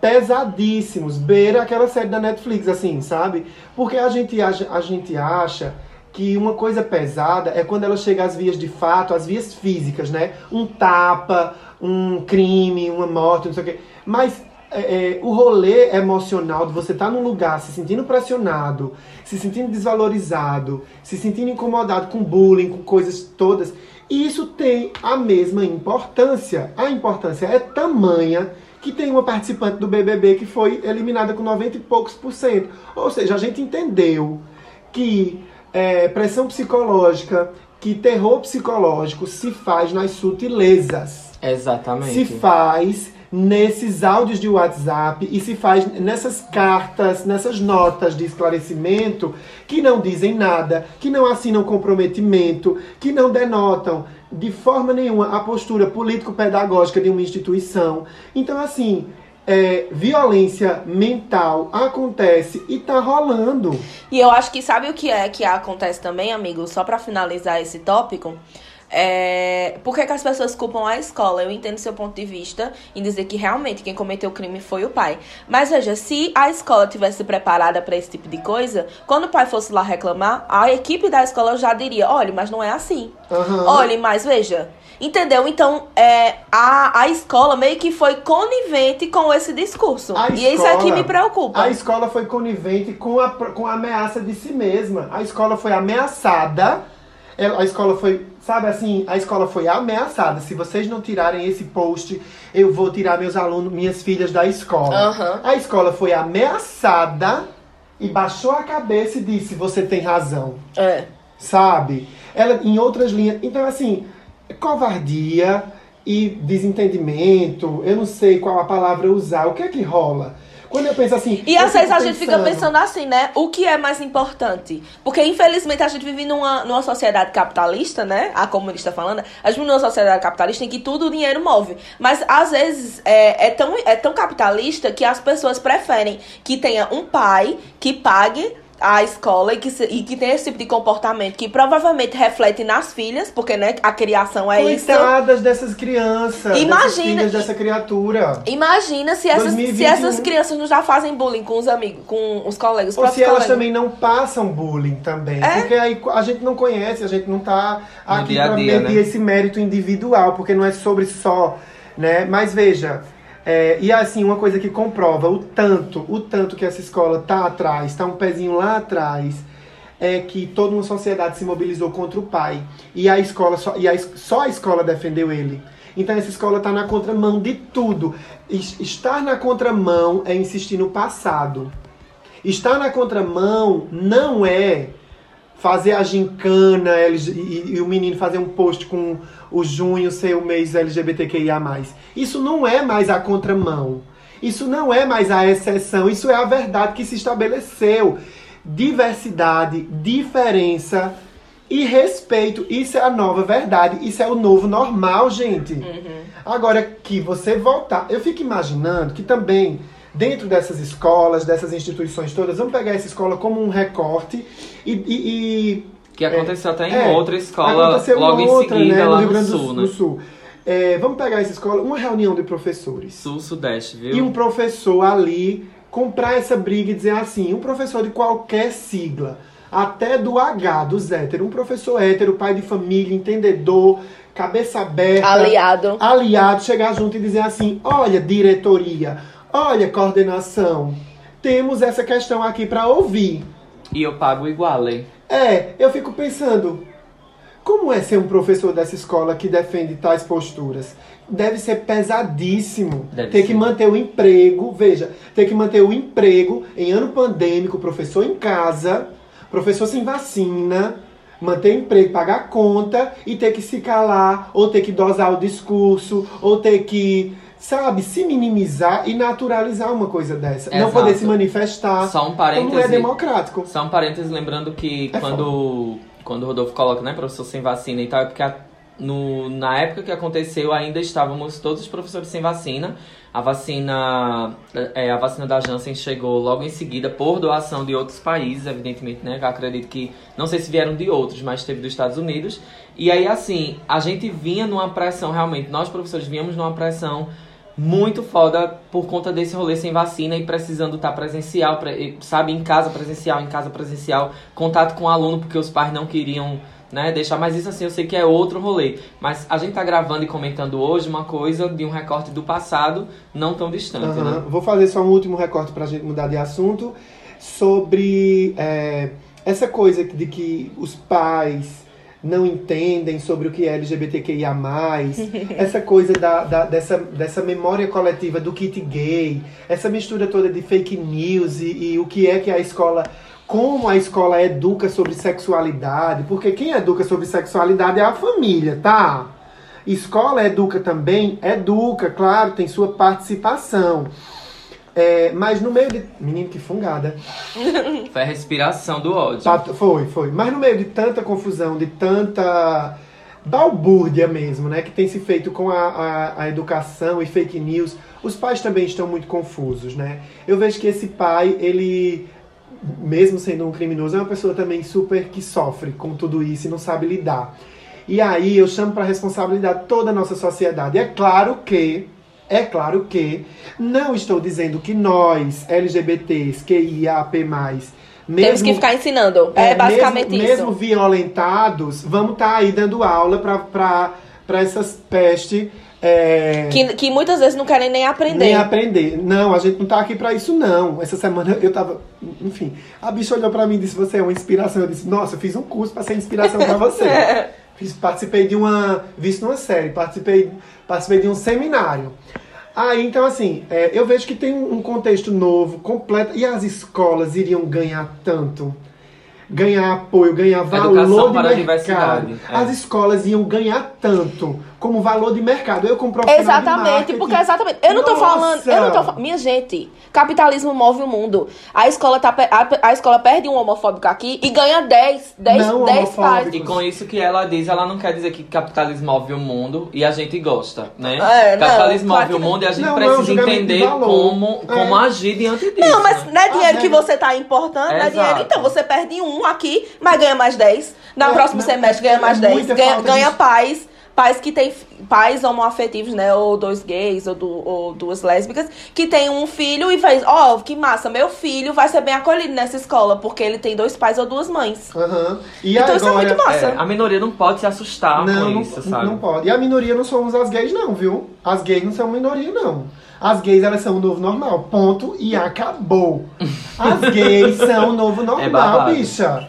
Pesadíssimos. Beira aquela série da Netflix, assim, sabe? Porque a gente, acha- a gente acha que uma coisa pesada é quando ela chega às vias de fato, às vias físicas, né? Um tapa, um crime, uma morte, não sei o quê. Mas é, é, o rolê emocional de você estar num lugar se sentindo pressionado, se sentindo desvalorizado, se sentindo incomodado com bullying, com coisas todas, isso tem a mesma importância. A importância é tamanha que tem uma participante do BBB que foi eliminada com 90 e poucos por cento. Ou seja, a gente entendeu que é, pressão psicológica, que terror psicológico se faz nas sutilezas Exatamente. se faz nesses áudios de WhatsApp e se faz nessas cartas, nessas notas de esclarecimento que não dizem nada, que não assinam comprometimento, que não denotam de forma nenhuma a postura político-pedagógica de uma instituição. Então, assim, é, violência mental acontece e tá rolando. E eu acho que sabe o que é que acontece também, amigo? Só pra finalizar esse tópico. É... Por que, que as pessoas culpam a escola? Eu entendo seu ponto de vista em dizer que realmente quem cometeu o crime foi o pai. Mas veja, se a escola tivesse preparada pra esse tipo de coisa, quando o pai fosse lá reclamar, a equipe da escola já diria: olha, mas não é assim. Aham. Olha, mas veja. Entendeu? Então, é, a, a escola meio que foi conivente com esse discurso. A e isso é que escola- me preocupa. A escola foi conivente com a, com a ameaça de si mesma. A escola foi ameaçada. A escola foi, sabe assim, a escola foi ameaçada. Se vocês não tirarem esse post, eu vou tirar meus alunos, minhas filhas da escola. Aham. A escola foi ameaçada e baixou a cabeça e disse: Você tem razão. É. Sabe? Ela, em outras linhas. Então, assim, covardia e desentendimento, eu não sei qual a palavra usar. O que é que rola? Quando eu penso assim. E às vezes a gente fica pensando assim, né? O que é mais importante? Porque infelizmente a gente vive numa, numa sociedade capitalista, né? A comunista falando, a gente vive numa sociedade capitalista em que tudo o dinheiro move. Mas às vezes é, é, tão, é tão capitalista que as pessoas preferem que tenha um pai que pague a escola e que, se- e que tenha esse tipo de comportamento que provavelmente reflete nas filhas, porque né, a criação é isso. Coitadas dessas crianças, dessas Imagina- filhas dessa criatura. Imagina se essas, se 2021. essas crianças não já fazem bullying com os amigos, com os colegas, Ou se próprios elas colegas. também não passam bullying também. É? Porque aí a gente não conhece, a gente não tá aqui dia a pra dia, medir né? esse mérito individual, porque não é sobre só, né? Mas veja, é, e assim, uma coisa que comprova o tanto, o tanto que essa escola tá atrás, tá um pezinho lá atrás, é que toda uma sociedade se mobilizou contra o pai. E a escola, só, e a, só a escola defendeu ele. Então essa escola está na contramão de tudo. Es- Estar na contramão é insistir no passado. Estar na contramão não é fazer a gincana e, e o menino fazer um post com o junho ser o mês LGBTQIA+. Isso não é mais a contramão. Isso não é mais a exceção. Isso é a verdade que se estabeleceu. Diversidade, diferença e respeito. Isso é a nova verdade. Isso é o novo normal, gente. Agora que você voltar, eu fico imaginando que também dentro dessas escolas, dessas instituições todas, vamos pegar essa escola como um recorte e, e- e- Que aconteceu até em é, outra escola aconteceu logo em outra, seguida né, lá Rio no Grande do, sul, né? Sul. É, vamos pegar essa escola, uma reunião de professores Sul-Sudeste, viu? e um professor ali comprar essa briga e dizer assim, um professor de qualquer sigla, até do H, dos héteros, um professor hétero, pai de família, entendedor, cabeça aberta, Aliado. aliado, chegar junto e dizer assim, olha diretoria, olha coordenação, temos essa questão aqui para ouvir. E eu pago igual, hein? É, eu fico pensando, como é ser um professor dessa escola que defende tais posturas? Deve ser pesadíssimo. Deve ter ser. que manter o emprego, veja, ter que manter o emprego em ano pandêmico, professor em casa, professor sem vacina, manter emprego, pagar conta e ter que se calar, ou ter que dosar o discurso, ou ter que, sabe, se minimizar e naturalizar uma coisa dessa. Não Exato. poder se manifestar. Só um Então não é parêntese. democrático. Só um parênteses, lembrando que É quando, quando o Rodolfo coloca, né, professor sem vacina e tal, é porque a- no, na época que aconteceu ainda estávamos todos os professores sem vacina. A vacina, é, a vacina da Janssen chegou logo em seguida por doação de outros países, evidentemente, né? Acredito que, não sei se vieram de outros, mas teve dos Estados Unidos. E aí, assim, a gente vinha numa pressão, realmente, nós professores víamos numa pressão muito foda por conta desse rolê sem vacina e precisando estar presencial, pre- sabe, em casa presencial, em casa presencial, contato com o aluno porque os pais não queriam, né, deixar, mas isso assim eu sei que é outro rolê. Mas a gente tá gravando e comentando hoje uma coisa de um recorte do passado não tão distante, Aham. né? Vou fazer só um último recorte pra gente mudar de assunto sobre é, essa coisa de que os pais não entendem sobre o que é LGBTQIA+, essa coisa da, da- dessa, dessa memória coletiva do kit gay, essa mistura toda de fake news e, e o que é que a escola... Como a escola educa sobre sexualidade, porque quem educa sobre sexualidade é a família, tá? Escola educa também? Educa, claro, tem sua participação. É, mas no meio de. Menino, que fungada. Foi a respiração do ódio. Foi, foi. Mas no meio de tanta confusão, de tanta balbúrdia mesmo, né? Que tem se feito com a, a, a educação e fake news, os pais também estão muito confusos, né? Eu vejo que esse pai, ele, mesmo sendo um criminoso, é uma pessoa também super que sofre com tudo isso e não sabe lidar. E aí eu chamo para responsabilidade toda a nossa sociedade. É claro que, é claro que, não estou dizendo que nós, LGBTs, QIAP+, Temos que ficar ensinando. É, basicamente mesmo, isso. Mesmo violentados, vamos estar aí dando aula para essas pestes. É, Que, que muitas vezes não querem nem aprender. nem aprender. Não, a gente não tá aqui pra isso, não. Essa semana eu tava. Enfim, a bicha olhou pra mim e disse: Você é uma inspiração. Eu disse: Nossa, eu fiz um curso pra ser inspiração pra você. Fiz, participei de uma. Visto numa série, participei, participei de um seminário. Aí, então, assim, é, eu vejo que tem um contexto novo, completo. E as escolas iriam ganhar tanto. Ganhar apoio, ganhar valor Educação de para a mercado. diversidade, é. As escolas iam ganhar tanto como valor de mercado. Eu, como profissional de Exatamente, porque exatamente. Eu não tô Nossa! falando. Eu não tô Minha gente, capitalismo move o mundo. A escola, tá, a, a escola perde um homofóbico aqui e ganha 10. 10, Não 10 homofóbico. pais. E com isso que ela diz, ela não quer dizer que capitalismo move o mundo e a gente gosta, né? É, não, capitalismo claro move o que não. mundo e a gente Não, não é precisa de entender como, como É. agir diante disso. Não, mas não é dinheiro Ah, que é. você tá importando, não é dinheiro. Então, você perde um aqui, mas ganha mais 10. Na É, próximo não, semestre ganha é mais 10. muita Ganha, ganha pais. Pais que têm pais homoafetivos, né? Ou dois gays, ou, du- ou duas lésbicas, que tem um filho e faz, ó, que massa, meu filho vai ser bem acolhido nessa escola, porque ele tem dois pais ou duas mães. Aham. E Então isso é agora, muito massa. É, a minoria não pode se assustar Não, com não, isso, sabe? não pode. E a minoria não somos as gays, não, viu? As gays não são minoria, não. As gays, elas são o novo normal. Ponto e acabou. As gays são o novo normal, É bicha.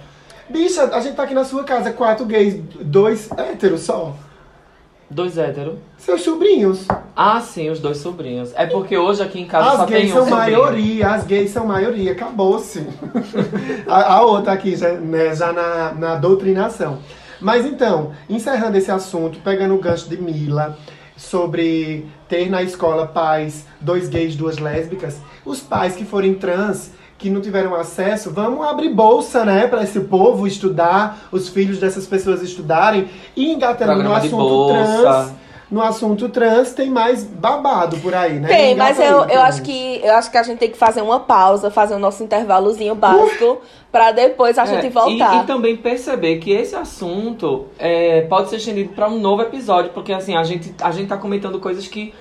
Bicha, a gente tá aqui na sua casa, quatro gays, dois héteros só. Dois héteros. Seus sobrinhos. Ah, sim, os dois sobrinhos. É porque hoje aqui em casa As só gays tem um são sobrinho. maioria, as gays são maioria, acabou-se. a, a outra aqui, já, né, já na, na doutrinação. Mas então, encerrando esse assunto, pegando o gancho de Mila, sobre ter na escola pais, dois gays, duas lésbicas, os pais que forem trans, que não tiveram acesso, vamos abrir bolsa, né, para esse povo estudar, os filhos dessas pessoas estudarem, e engatando no assunto bolsa. trans. No assunto trans tem mais babado por aí, né? Tem, Engata mas eu, eu acho que eu acho que a gente tem que fazer uma pausa, fazer o nosso intervalozinho básico, pra depois a É, gente e- voltar. E, também perceber que esse assunto é, pode ser estendido para um novo episódio, porque assim, a gente, a gente tá comentando coisas que,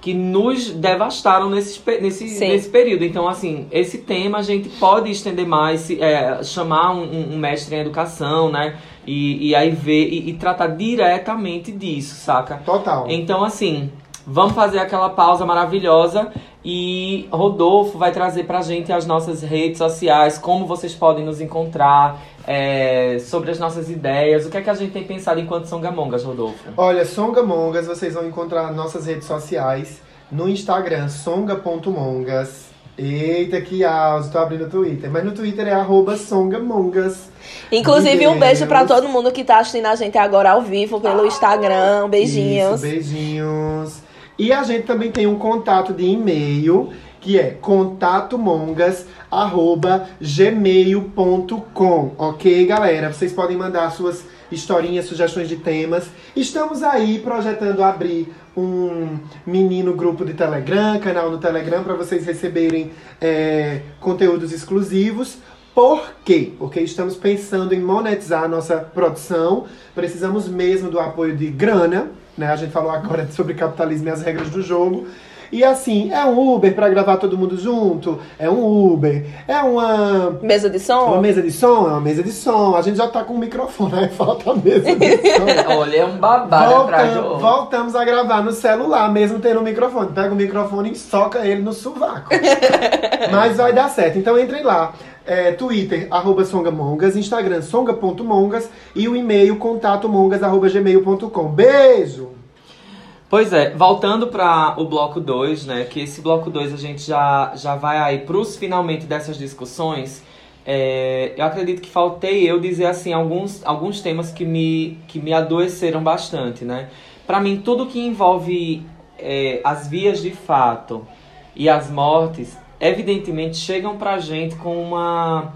que nos devastaram nesse, nesse, Sim. nesse período. Então, assim, esse tema a gente pode estender mais, se- é, chamar um, um- um mestre em educação, né? E, e aí ver e, e tratar diretamente disso, saca? Total. Então, assim, vamos fazer aquela pausa maravilhosa E Rodolfo vai trazer pra gente as nossas redes sociais, como vocês podem nos encontrar, é, sobre as nossas ideias. O que é que a gente tem pensado enquanto Songamongas, Rodolfo? Olha, Songamongas, vocês vão encontrar nas nossas redes sociais. No Instagram, songa.mongas. Eita, que auge, tô abrindo o Twitter. Mas no Twitter é arroba songamongas. Inclusive, um beijo pra Deus. todo mundo que tá assistindo a gente agora ao vivo pelo Instagram. Beijinhos. Isso, beijinhos. E a gente também tem um contato de e-mail, que é contatomongas.gmail.com. Ok, galera? Vocês podem mandar suas historinhas, sugestões de temas. Estamos aí projetando abrir um menino grupo de Telegram, canal no Telegram, para vocês receberem é, conteúdos exclusivos. Por quê? Porque estamos pensando em monetizar a nossa produção. Precisamos mesmo do apoio de grana, né? A gente falou agora sobre capitalismo e as regras do jogo. E assim, é um Uber para gravar todo mundo junto? É um Uber. É uma Mesa de som? uma mesa de som? É uma mesa de som. A gente já tá com o microfone, aí falta a mesa de som. Olha, é um babado atrás do Voltam, outro. voltamos a gravar no celular, mesmo tendo o microfone. Pega o microfone e soca ele no sovaco. Mas vai dar certo. Então entrem lá. É, Twitter, arroba songamongas, Instagram, songa.mongas e o e-mail contatomongas, arroba gmail.com. Beijo! Pois é, voltando para o bloco 2, né? Que esse bloco 2 a gente já, já vai aí pros finalmente dessas discussões. É, eu acredito que faltei eu dizer assim alguns, alguns temas que me, que me adoeceram bastante, né? Para mim, tudo que envolve é, as vias de fato e as mortes, evidentemente chegam pra gente com uma.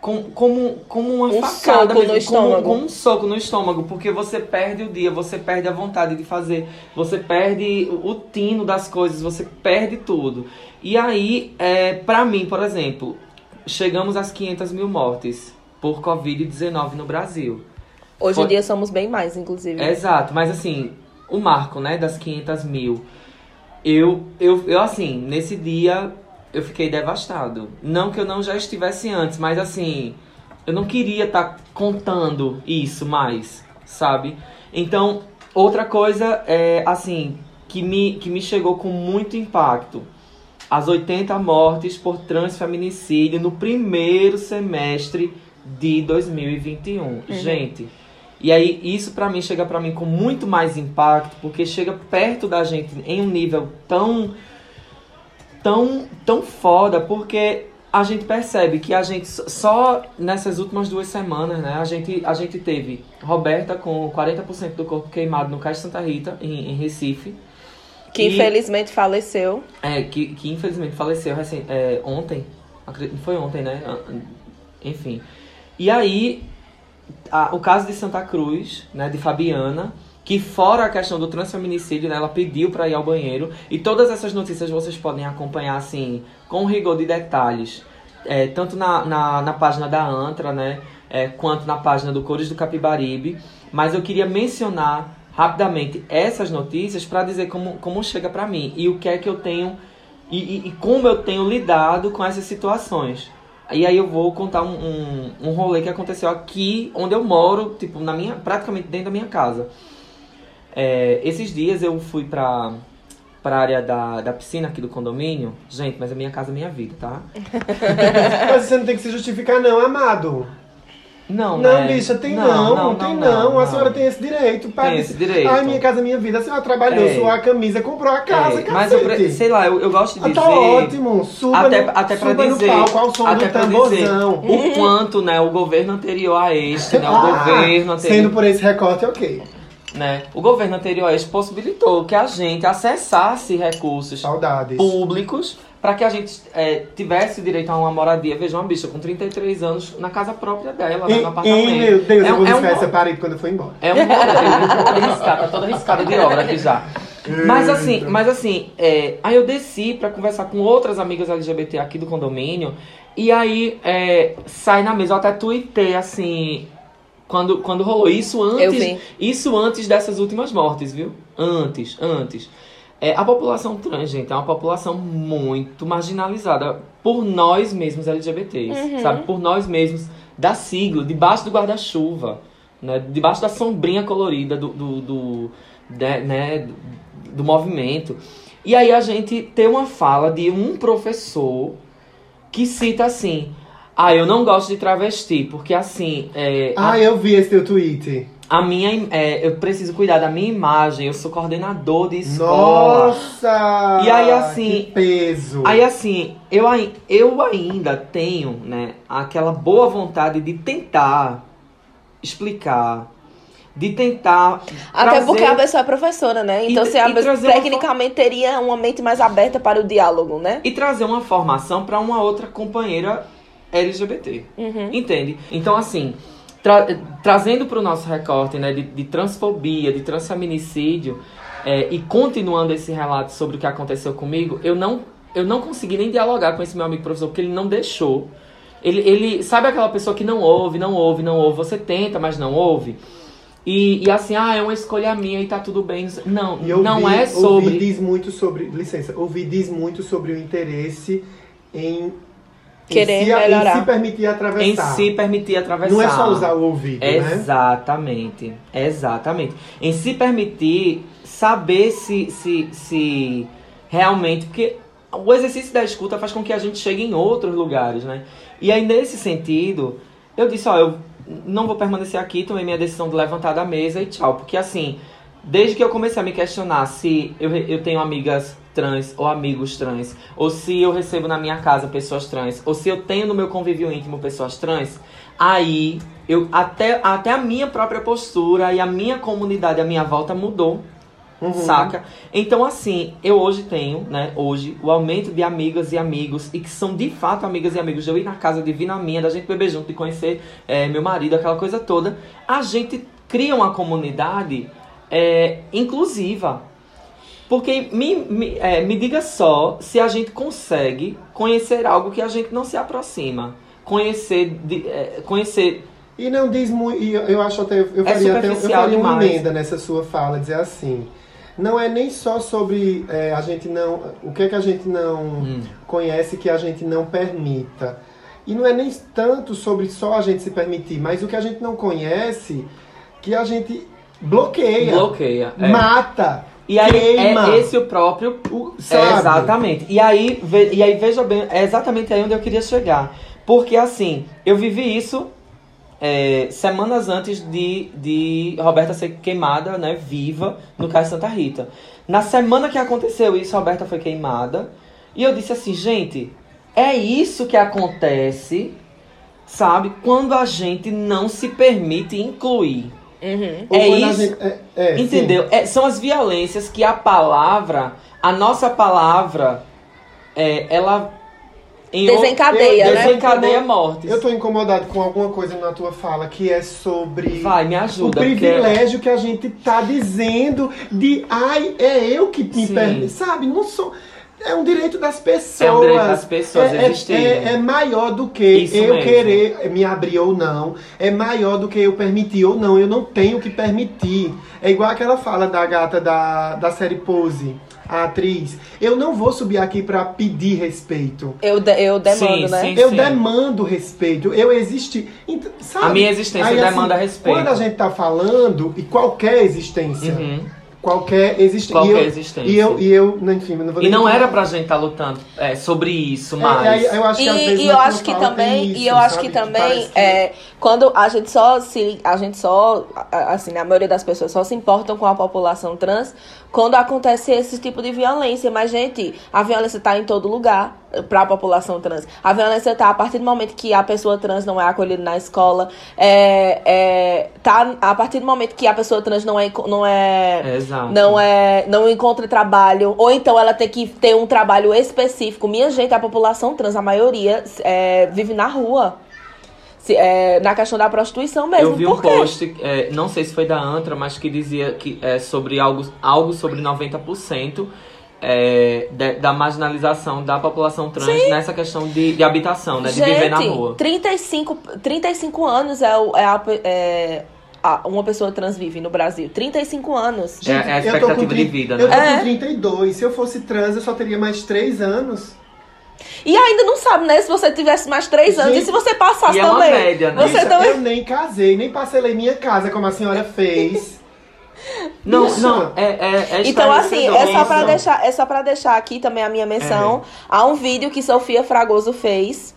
Com, como, como uma Um facada soco no mesmo, estômago. Como, como um soco no estômago, porque você perde o dia, você perde a vontade de fazer, você perde o tino das coisas, você perde tudo. E aí, é, para mim, por exemplo, chegamos às 500 mil mortes por Covid-19 no Brasil. Hoje em dia somos bem mais, inclusive. Exato, mas assim, o marco, né, das 500 mil, eu, eu, eu assim, nesse dia eu fiquei devastado. Não que eu não já estivesse antes, mas assim, eu não queria estar contando isso mais, sabe? Então, outra coisa é, assim, que me, que me chegou com muito impacto. As 80 mortes por transfeminicídio no primeiro semestre de 2021. Gente, e aí isso pra mim chega pra mim com muito mais impacto, porque chega perto da gente em um nível tão tão tão foda, porque a gente percebe que a gente só- nessas últimas duas semanas, né, a gente a gente teve Roberta com 40% do corpo queimado no Cais Santa Rita em, em Recife. Que E- infelizmente faleceu. é, que, que infelizmente faleceu recém, é, ontem. Foi ontem, né? Enfim. E aí, a- o caso de Santa Cruz, né, de Fabiana, que fora a questão do transfeminicídio, né, ela pediu para ir ao banheiro. E todas essas notícias vocês podem acompanhar, assim, com rigor de detalhes. É, tanto na, na, na página da Antra, né, é, quanto na página do Cores do Capibaribe. Mas eu queria mencionar rapidamente essas notícias para dizer como, como chega para mim e o que é que eu tenho e, e- e como eu tenho lidado com essas situações. E aí eu vou contar um, um, um rolê que aconteceu aqui onde eu moro, tipo, na minha, praticamente dentro da minha casa. É, esses dias eu fui pra, pra área da, da piscina aqui do condomínio. Gente, mas a minha casa é minha vida, tá? Mas você não tem que se justificar, não, amado. Não, Não, né? bicha, tem não, tem não, A senhora tem esse direito. Para Tem esse direito. Ai, minha casa, minha vida. A senhora trabalhou, É. suou a camisa, comprou a casa, É, mas eu, pre- sei lá, eu, eu gosto de Ah, dizer. tá ótimo. Suba até, no, até pra suba dizer, no palco ao som até do pra dizer tamborzão. o quanto, né, o governo anterior a este, né, o Ah, governo anterior, Sendo por esse recorte, ok. Né, o governo anterior possibilitou que a gente acessasse recursos Saudades. públicos para que a gente é, tivesse direito a uma moradia. Veja uma bicha com 33 anos na casa própria dela, E, no apartamento. e, meu Deus, é, eu vou é um, essa parede quando eu for embora. é um modelo, riscada, tá toda riscada de obra aqui já. Mas assim, mas assim, é, aí eu desci pra conversar com outras amigas LGBT aqui do condomínio. E aí é, sai na mesa, eu até tuitei assim. Quando, quando rolou isso antes. Isso antes dessas últimas mortes, viu? Antes, antes. É, a população trans, gente, é uma população muito marginalizada por nós mesmos LGBTs, Uhum. sabe? Por nós mesmos da sigla, debaixo do guarda-chuva. né? Debaixo da sombrinha colorida do, do, do, né, né, do- do movimento. E aí a gente tem uma fala de um professor que cita assim: Ah, eu não gosto de travesti, porque assim. É, a- Ah, eu vi esse teu tweet. a minha, é, eu preciso cuidar da minha imagem, eu sou coordenador de escola. Nossa! E aí, assim, Que peso. Aí assim, eu, eu ainda tenho, né, aquela boa vontade de tentar explicar, de tentar. Até trazer- porque a pessoa é professora, né? Então, E- se a e pessoa trazer uma tecnicamente teria uma mente mais aberta para o diálogo, né? E trazer uma formação para uma outra companheira LGBT. Uhum. Entende? Então, assim, tra- trazendo para o nosso recorte né, de, de transfobia, de transfeminicídio, é, e continuando esse relato sobre o que aconteceu comigo, eu não, eu não consegui nem dialogar com esse meu amigo professor, porque ele não deixou. Ele, ele sabe aquela pessoa que não ouve, não ouve, não ouve, você tenta, mas não ouve. E, e assim, ah, é uma escolha minha e tá tudo bem. Não, E eu não é sobre. Ouvi diz muito sobre. Licença, ouvi diz muito sobre o interesse em. Querer em se, melhorar. Em se permitir Em atravessar. se permitir atravessar. Não é só usar o ouvido, né? Exatamente, exatamente. Em se permitir saber se, se, se realmente. Porque o exercício da escuta faz com que a gente chegue em outros lugares, né? E aí, nesse sentido, eu disse: ó, eu não vou permanecer aqui, tomei minha decisão de levantar da mesa e tchau. Porque assim, desde que eu comecei a me questionar se eu, eu tenho amigas trans ou amigos trans, ou se eu recebo na minha casa pessoas trans, ou se eu tenho no meu convívio íntimo pessoas trans, aí eu até, até a minha própria postura e a minha comunidade à minha volta mudou. Uhum. Saca? Então, assim, eu hoje tenho, né, hoje, o aumento de amigas e amigos, e que são de fato amigas e amigos, de eu ir na casa, de vir na minha, da gente beber junto, de conhecer eh, meu marido, aquela coisa toda. A gente cria uma comunidade eh, inclusiva. Porque me, me, eh, me diga só se a gente consegue conhecer algo que a gente não se aproxima. Conhecer, de, eh, conhecer E não diz muito. Eu, eu acho até. Eu É faria, até, eu faria uma emenda nessa sua fala, dizer assim. Não é nem só sobre é, a gente não. O que é que a gente não Hum. conhece que a gente não permita. E não é nem tanto sobre só a gente se permitir, mas o que a gente não conhece que a gente bloqueia, bloqueia. é. mata, E aí queima. é esse o próprio. o- É, exatamente. E aí, ve- e aí veja bem, é exatamente aí onde eu queria chegar. Porque assim, eu vivi isso é, semanas antes de, de Roberta ser queimada, né, viva, no Cais Santa Rita. Na semana que aconteceu isso, Roberta foi queimada. E eu disse assim, gente, é isso que acontece, sabe, quando a gente não se permite incluir. Uhum. É a isso. gente- é- é. Entendeu? É, são as violências que a palavra, a nossa palavra, é, ela em Desencadeia, eu- né? Desencadeia mortes. Eu tô incomodado com alguma coisa na tua fala que é sobre. Vai, me O ajuda. privilégio que a gente tá dizendo de ai, é eu que me Sim. permito. Sabe? Não sou. É um direito das pessoas. É um direito das pessoas é, é- existirem. é, é maior do que Isso eu mesmo. querer me abrir ou não. É maior do que eu permitir ou não. Eu não tenho que permitir. É igual aquela fala da gata da, da série Pose, a atriz. Eu não vou subir aqui pra pedir respeito. Eu, de- eu demando, Sim, né? sim. Eu demando respeito. Eu existi. Sabe? A minha existência demanda respeito. Quando a gente tá falando, e qualquer existência. Uhum. Qualquer existência. Qualquer e eu, existência. E eu, e eu, não, enfim, não vou E não falar. era pra gente estar lutando é, sobre isso, É, mas. aí eu acho que às E, vezes e na eu acho que fala também, isso, e eu acho que também, parece que- é, quando a gente só se, a gente só, assim, a maioria das pessoas só se importam com a população trans quando acontece esse tipo de violência. Mas, gente, a violência tá em todo lugar para a população trans. A violência tá a partir do momento que a pessoa trans não é acolhida na escola, é, é, tá a partir do momento que a pessoa trans não é, não é É, exato. não é não encontra trabalho ou então ela tem que ter um trabalho específico minha gente a população trans a maioria é, vive na rua Se- é, na questão da prostituição mesmo Eu vi um Por quê? post, é, não sei se foi da Antra, mas que dizia que é sobre algo, algo sobre 90% é, de- da marginalização da população trans nessa questão de, de habitação, né? De viver na rua. 35, 35 anos é, o- é, a, é a- uma pessoa trans vive no Brasil 35 anos É- é a eu tô expectativa com de tri- vida, Eu tô né? É. com 32. Se eu fosse trans, eu só teria mais 3 anos. E ainda não sabe, né? Se você tivesse mais três anos Gente, e se você passasse e é uma também. média, né? Você Bicha, também. Eu nem casei, nem parcelei minha casa como a senhora fez. Não, Bicha. não, é, é, é Então, assim, é só, pra Isso. deixar, é só pra deixar aqui também a minha menção. Há um vídeo que Sofia Fragoso fez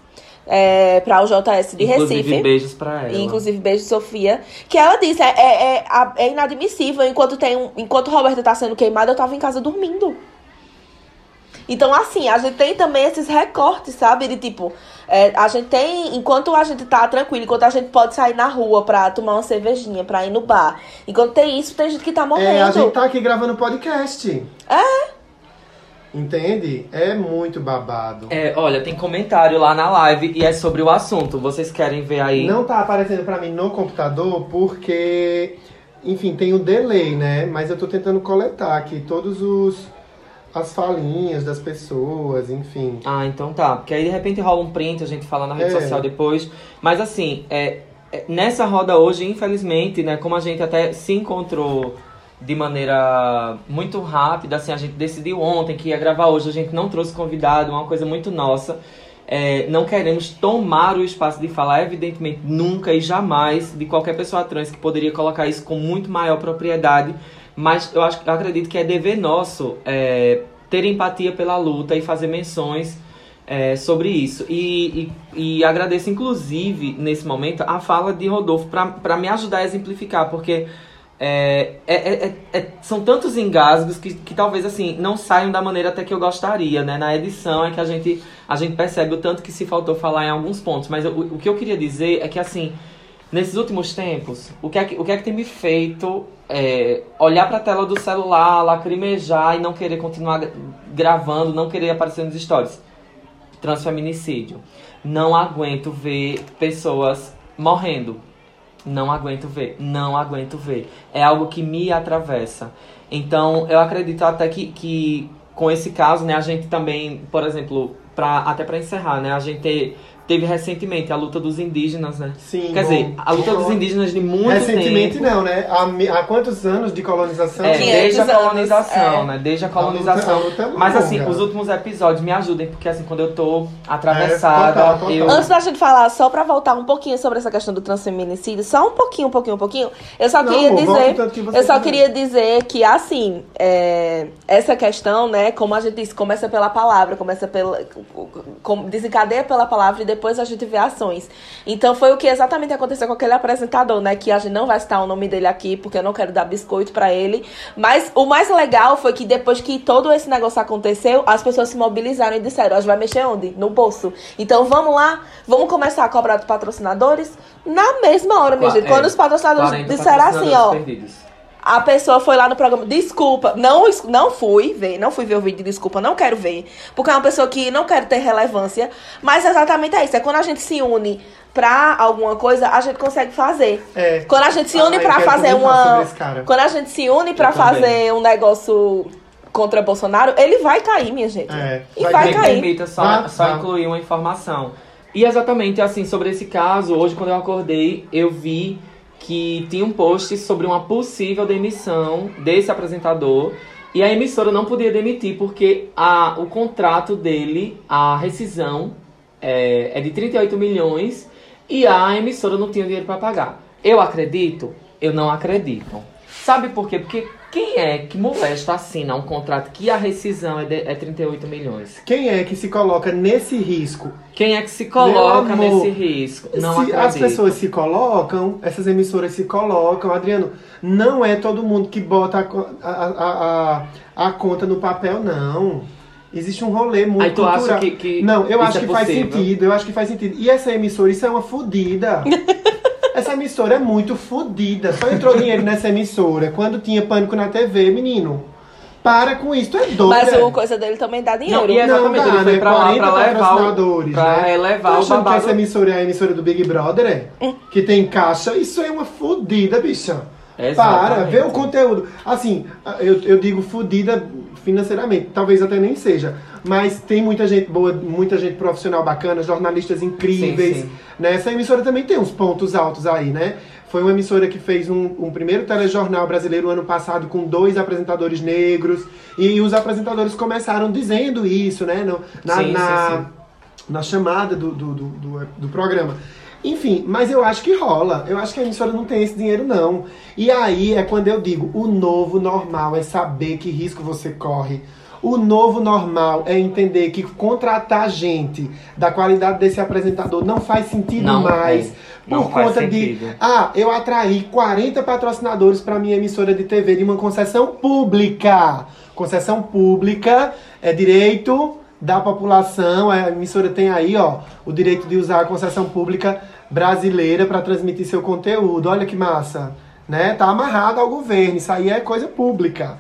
é, pra o JS de Inclusive, Recife. beijos pra ela. Inclusive, beijo, Sofia. Que ela disse: é, é, é, a- é inadmissível. Enquanto, tem um, enquanto Roberta tá sendo queimada, eu tava em casa dormindo. Então, assim, a gente tem também esses recortes, sabe? De tipo, é, a gente tem. Enquanto a gente tá tranquilo, enquanto a gente pode sair na rua pra tomar uma cervejinha, pra ir no bar. Enquanto tem isso, tem gente que tá morrendo. É, a gente tá aqui gravando podcast. É. Entende? É muito babado. É, olha, tem comentário lá na live e é sobre o assunto. Vocês querem ver aí? Não tá aparecendo pra mim no computador porque, enfim, tem o delay, né? Mas eu tô tentando coletar aqui todos os as falinhas das pessoas, enfim. Ah, então tá. Porque aí de repente rola um print, a gente fala na rede É. social depois. Mas assim, é, é, nessa roda hoje, infelizmente, né, como a gente até se encontrou de maneira muito rápida, assim, a gente decidiu ontem que ia gravar hoje, a gente não trouxe convidado, uma coisa muito nossa. É, não queremos tomar o espaço de falar, evidentemente, nunca e jamais, de qualquer pessoa trans que poderia colocar isso com muito maior propriedade. Mas eu, acho, eu acredito que é dever nosso é, ter empatia pela luta e fazer menções é, sobre isso. E, e, e agradeço, inclusive, nesse momento, a fala de Rodolfo para me ajudar a exemplificar, porque é, é, é- é- são tantos engasgos que, que talvez assim não saiam da maneira até que eu gostaria, né? Na edição é que a gente, a gente percebe o tanto que se faltou falar em alguns pontos. Mas eu- o que eu queria dizer é que assim, nesses últimos tempos, o que é que, o que, é que tem me feito é, olhar pra tela do celular, lacrimejar e não querer continuar gra- gravando, não querer aparecer nos stories? Transfeminicídio. Não aguento ver pessoas morrendo. Não aguento ver, não aguento ver. É algo que me atravessa. Então, eu acredito até que, que com esse caso, né, a gente também, por exemplo, pra, até para encerrar, né, a gente teve recentemente a luta dos indígenas, né? Sim. Quer bom. dizer, a luta dos indígenas de muito Recentemente tempo. não, né? Há, há quantos anos de colonização? É, 500 desde a anos, colonização, é. né? Desde a A luta- colonização. a luta é Mas assim, os últimos episódios me ajudem, porque assim, quando eu tô atravessada, É, total, total. eu. Antes da gente falar, só pra voltar um pouquinho sobre essa questão do transfeminicídio, só um pouquinho, um pouquinho, um pouquinho, eu só Não, queria dizer. que Eu só queria dizer que, assim, é, essa questão, né, como a gente disse, começa pela palavra, começa pela. com- desencadeia pela palavra e depois a gente vê ações. Então foi o que exatamente aconteceu com aquele apresentador, né? Que a gente não vai citar o nome dele aqui, porque eu não quero dar biscoito pra ele. Mas o mais legal foi que depois que todo esse negócio aconteceu, as pessoas se mobilizaram e disseram: a gente vai mexer onde? No bolso. Então vamos lá, vamos começar a cobrar dos patrocinadores na mesma hora, minha Qua- gente. Quando é, os patrocinadores 40 disseram assim, ó. patrocinadores perdidos. A pessoa foi lá no programa, desculpa, não, não fui ver, não fui ver o vídeo de desculpa, não quero ver. Porque é uma pessoa que não quer ter relevância. Mas exatamente é isso. É quando a gente se une pra alguma coisa, a gente consegue fazer. É. Quando a gente se Ah, une eu pra quero fazer uma. sobre esse cara. Quando a gente se une pra Eu também. fazer um negócio contra Bolsonaro, ele vai cair, minha gente. É, E vai vai, cair. permita só, Vá, só vá. incluir uma informação. E exatamente assim, sobre esse caso, hoje quando eu acordei, eu vi que tinha um post sobre uma possível demissão desse apresentador. E a emissora não podia demitir porque a, o contrato dele, a rescisão, é, é de 38 milhões e a emissora não tinha dinheiro para pagar. Eu acredito? Eu não acredito. Sabe por quê? Porque quem é que molesta assina um contrato que a rescisão é, de, é 38 milhões? Quem é que se coloca nesse risco? Quem é que se coloca amor, nesse risco? Não se acredito. as pessoas se colocam, essas emissoras se colocam, Adriano, não é todo mundo que bota a, a, a, a conta no papel, não. Existe um rolê muito Aí tu acha cultural. que- que Não, eu isso acho é que faz sentido, eu acho que faz sentido. E essa emissora, isso é uma fodida. essa emissora é muito fodida. Só entrou dinheiro nessa emissora quando tinha pânico na TV, menino. Para com isso, tu é doido. Mas o coisa dele também dá dinheiro. Não, e exatamente, Não dá, ele foi né? pra lá 40 pra levar o, patrocinadores, pra né? elevar Tá o achando que babado. essa emissora é a emissora do Big Brother, é? Que tem caixa? Isso é uma fodida, bicha. Para, Exatamente. vê o conteúdo. Assim, eu, eu digo fodida financeiramente, talvez até nem seja. Mas tem muita gente boa, muita gente profissional bacana, jornalistas incríveis. Sim, sim. Né? Essa emissora também tem uns pontos altos aí, né? Foi uma emissora que fez um, um primeiro telejornal brasileiro ano passado com dois apresentadores negros. E os apresentadores começaram dizendo isso, né? no- na, Sim, na, na chamada do, do, do, do- do programa. Enfim, mas eu acho que rola. Eu acho que a emissora não tem esse dinheiro, não. E aí é quando eu digo: o novo normal é saber que risco você corre. O novo normal é entender que contratar gente da qualidade desse apresentador não faz sentido Não, mais. é. Não por conta sentido. de. Ah, eu atraí 40 patrocinadores para minha emissora de TV de uma concessão pública. Concessão pública é direito da população. A emissora tem aí, ó, o direito de usar a concessão pública brasileira para transmitir seu conteúdo. Olha que massa, né? Tá amarrado ao governo. Isso aí é coisa pública.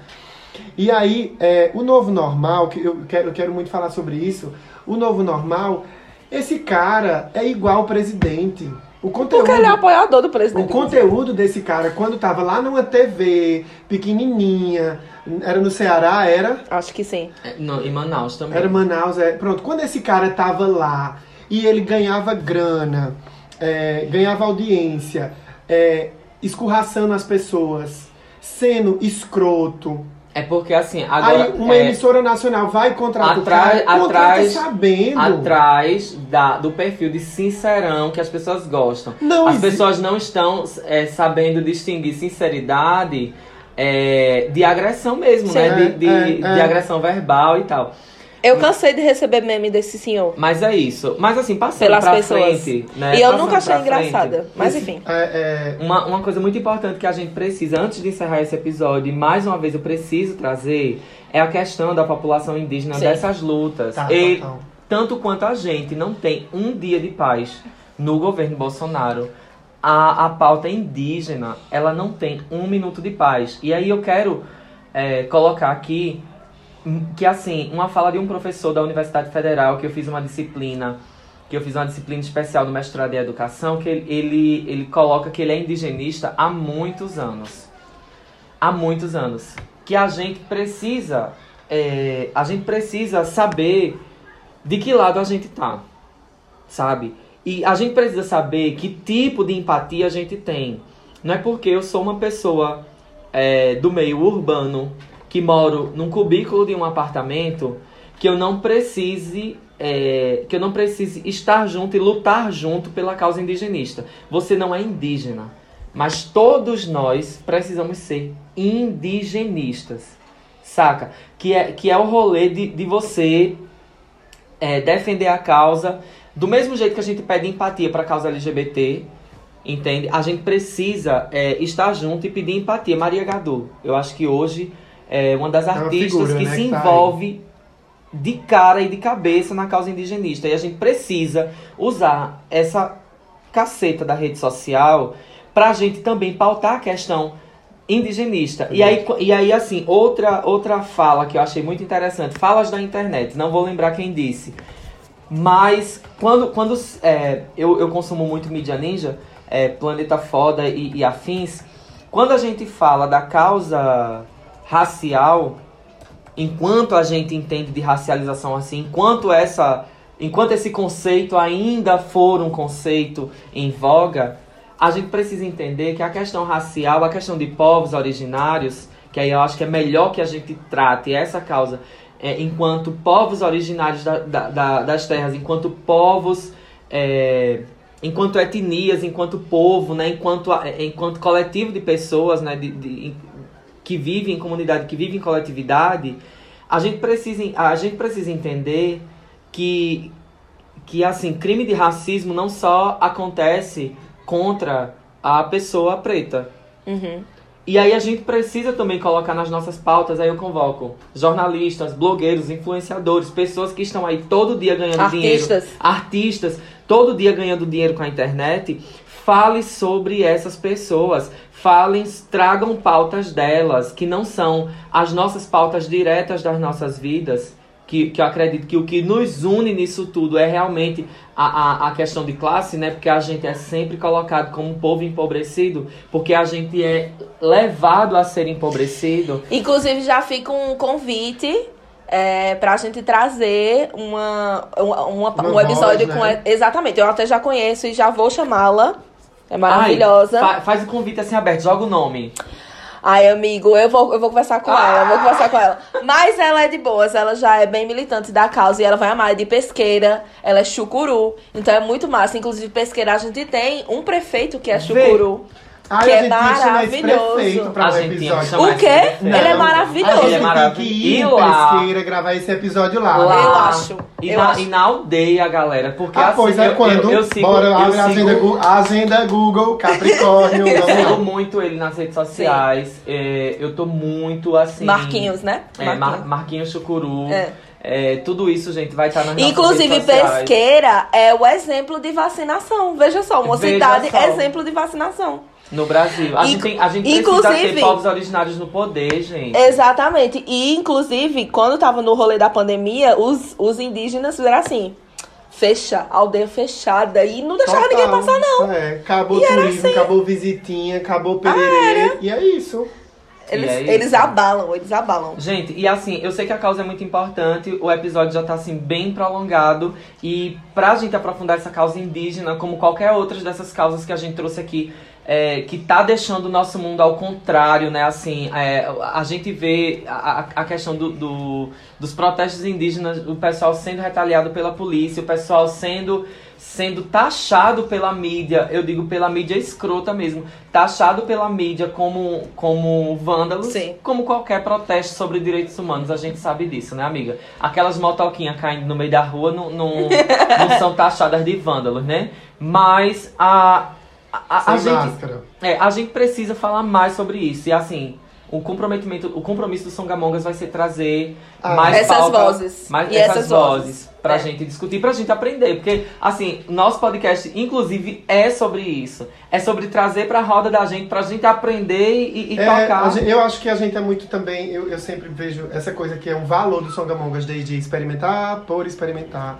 E aí, é, o novo normal, que eu quero, eu quero muito falar sobre isso. O novo normal, esse cara é igual ao presidente. O conteúdo, Porque ele é apoiador do presidente. o conteúdo desse cara, quando tava lá numa TV pequenininha, era no Ceará, era? Acho que sim. É, no- em Manaus também. Era Manaus, é. Pronto, quando esse cara tava lá e ele ganhava grana, é, ganhava audiência, é, escorraçando as pessoas, sendo escroto. É porque assim, agora. Aí uma é, emissora nacional vai contratar o atrás, cara, contrata atrás, sabendo. atrás da, do perfil de sincerão que as pessoas gostam. Não as pessoas não estão é, sabendo distinguir sinceridade é, de agressão mesmo, Sim. né? De, É, de, é, de é. agressão verbal e tal. Eu cansei de receber meme desse senhor. Mas é isso. Mas assim, passando Pelas pra pessoas. frente, né? e eu Passando nunca achei frente, engraçada. Mas enfim. é, é, Uma, uma coisa muito importante que a gente precisa, antes de encerrar esse episódio, e mais uma vez eu preciso trazer, é a questão da população indígena Sim. dessas lutas. tá, E total. tanto quanto a gente não tem um dia de paz no governo Bolsonaro, a, a pauta indígena, ela não tem um minuto de paz. E aí eu quero é, colocar aqui que, assim, uma fala de um professor da Universidade Federal, que eu fiz uma disciplina, que eu fiz uma disciplina especial do mestrado em educação, que ele, ele, ele coloca que ele é indigenista há muitos anos. Há muitos anos. Que a gente precisa, é, a gente precisa saber de que lado a gente tá, sabe? E a gente precisa saber que tipo de empatia a gente tem. Não é porque eu sou uma pessoa é, do meio urbano que moro num cubículo de um apartamento que eu não precise é, que eu não precise estar junto e lutar junto pela causa indigenista. Você não é indígena, mas todos nós precisamos ser indigenistas, saca? Que é, que é o rolê de, de você é, defender a causa do mesmo jeito que a gente pede empatia para a causa LGBT, entende? A gente precisa é, estar junto e pedir empatia. Maria Gadu, eu acho que hoje é uma das É uma artistas figura, que né, se que tá aí. envolve de cara e de cabeça na causa indigenista. E a gente precisa usar essa caceta da rede social pra gente também pautar a questão indigenista. E aí, e aí, assim, outra, outra fala que eu achei muito interessante, falas da internet, não vou lembrar quem disse. Mas quando, quando é, eu, eu consumo muito mídia ninja, é, Planeta Foda e, e afins, quando a gente fala da causa racial, enquanto a gente entende de racialização assim, enquanto essa, enquanto esse conceito ainda for um conceito em voga, a gente precisa entender que a questão racial, a questão de povos originários, que aí eu acho que é melhor que a gente trate essa causa é, enquanto povos originários da, da- da- das terras, enquanto povos, é, enquanto etnias, enquanto povo, né, enquanto, a- enquanto coletivo de pessoas né, de, de- que vivem em comunidade, que vivem em coletividade, a gente precisa, a gente precisa entender que, que assim, crime de racismo não só acontece contra a pessoa preta. Uhum. E aí a gente precisa também colocar nas nossas pautas, aí eu convoco jornalistas, blogueiros, influenciadores, pessoas que estão aí todo dia ganhando Artistas. dinheiro. Artistas, todo dia ganhando dinheiro com a internet. Fale sobre essas pessoas. Falem, tragam pautas delas, que não são as nossas pautas diretas das nossas vidas. Que, que eu acredito que o que nos une nisso tudo é realmente a, a, a questão de classe, né? Porque a gente é sempre colocado como um povo empobrecido, porque a gente é levado a ser empobrecido. Inclusive, já fica um convite é, pra gente trazer uma, uma, uma- Uma um episódio voz, com. né? Exatamente, eu até já conheço e já vou chamá-la É maravilhosa. Ai, fa- faz o convite assim aberto, joga o nome. Ai, amigo, eu vou, eu vou conversar com ela, eu vou conversar com ela. Mas ela é de boas, ela já é bem militante da causa e ela vai amar. É de pesqueira, ela é chucuru, então é muito massa. Inclusive, pesqueira, a gente tem um prefeito que é Vê. Ai, que é maravilhoso. pra A um gente tinha que episódio. O quê? Ele é Não, maravilhoso. A gente Ele é tem maravilhoso. que ir E em lá? pesqueira gravar esse episódio lá. Lá. Eu acho, E, eu na, acho. e na aldeia, galera. Porque Ah, assim, pois é, eu, quando? Eu, eu sigo, Bora, eu abre a sigo- agenda, a agenda Google, Capricórnio, Eu sigo muito ele nas redes sociais. é, eu tô muito assim. Marquinhos, né? É, Mar- Marquinhos. Marquinhos Chucuru. É. É, tudo isso, gente, vai estar nas nossas Inclusive, pesqueira é o exemplo de vacinação. Veja só, uma Veja cidade só. exemplo de vacinação. No Brasil. A, Inc- gente, tem, a gente precisa ter povos originários no poder, gente. Exatamente. E, inclusive, quando tava no rolê da pandemia, os, os indígenas fizeram assim: fecha, aldeia fechada. E não deixava Total. ninguém passar, não. É, acabou E turismo, assim. acabou visitinha, acabou o pererê. E é isso. Eles, é isso. eles abalam, eles abalam. Gente, e assim, eu sei que a causa é muito importante, o episódio já tá assim bem prolongado e pra gente aprofundar essa causa indígena, como qualquer outra dessas causas que a gente trouxe aqui, é, que tá deixando o nosso mundo ao contrário, né? Assim, é, a gente vê a, a- a questão do, do- dos protestos indígenas, o pessoal sendo retaliado pela polícia, o pessoal sendo sendo taxado pela mídia, eu digo pela mídia escrota mesmo, taxado pela mídia como, como vândalos, Sim. como qualquer protesto sobre direitos humanos, a gente sabe disso, né, amiga? Aquelas motoquinhas caindo no meio da rua não, não, não são taxadas de vândalos, né? Mas a, a, a, gente. máscara. É, a gente precisa falar mais sobre isso. E assim, o comprometimento, o compromisso do Songamongas vai ser trazer Ah. mais Essas pauta, vozes. mais E essas, essas vozes, vozes. pra É. gente discutir, pra gente aprender. Porque, assim, nosso podcast, inclusive, é sobre isso. É sobre trazer pra roda da gente, pra gente aprender e, e É, tocar. gente- eu acho que a gente é muito também. Eu, eu sempre vejo essa coisa que é um valor do Songamongas desde experimentar por experimentar.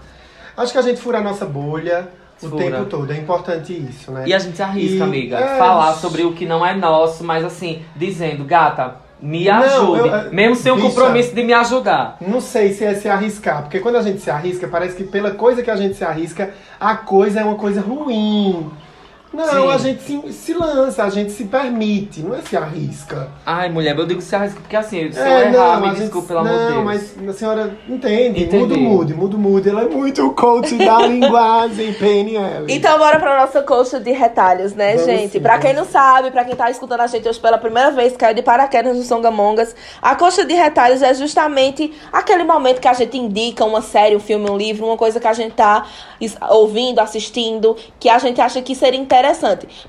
Acho que a gente fura a nossa bolha o tempo todo. É importante isso, né? E a gente se arrisca, E- amiga. é, falar sobre o que não é nosso, mas assim, dizendo, gata, me Não, ajude. eu- mesmo sem o bicha. compromisso de me ajudar. Não sei se é se arriscar, porque quando a gente se arrisca, parece que pela coisa que a gente se arrisca, a coisa é uma coisa ruim. Não, Sim. a gente se, se lança, a gente se permite, não é se arrisca. Ai, mulher, eu digo se arrisca, porque assim, se eu É, errar, me a gente- desculpe, pelo amor de Não, Deus. mas a senhora entende, Entendi. muda o mood, muda o mood. Ela é muito coach da linguagem, PNL. Então bora pra nossa coxa de retalhos, né, Vamos gente? sim, pra quem não sabe, pra quem tá escutando a gente hoje pela primeira vez, caiu de paraquedas no Songamongas, a coxa de retalhos é justamente aquele momento que a gente indica uma série, um filme, um livro, uma coisa que a gente tá ouvindo, assistindo, que a gente acha que seria interessante.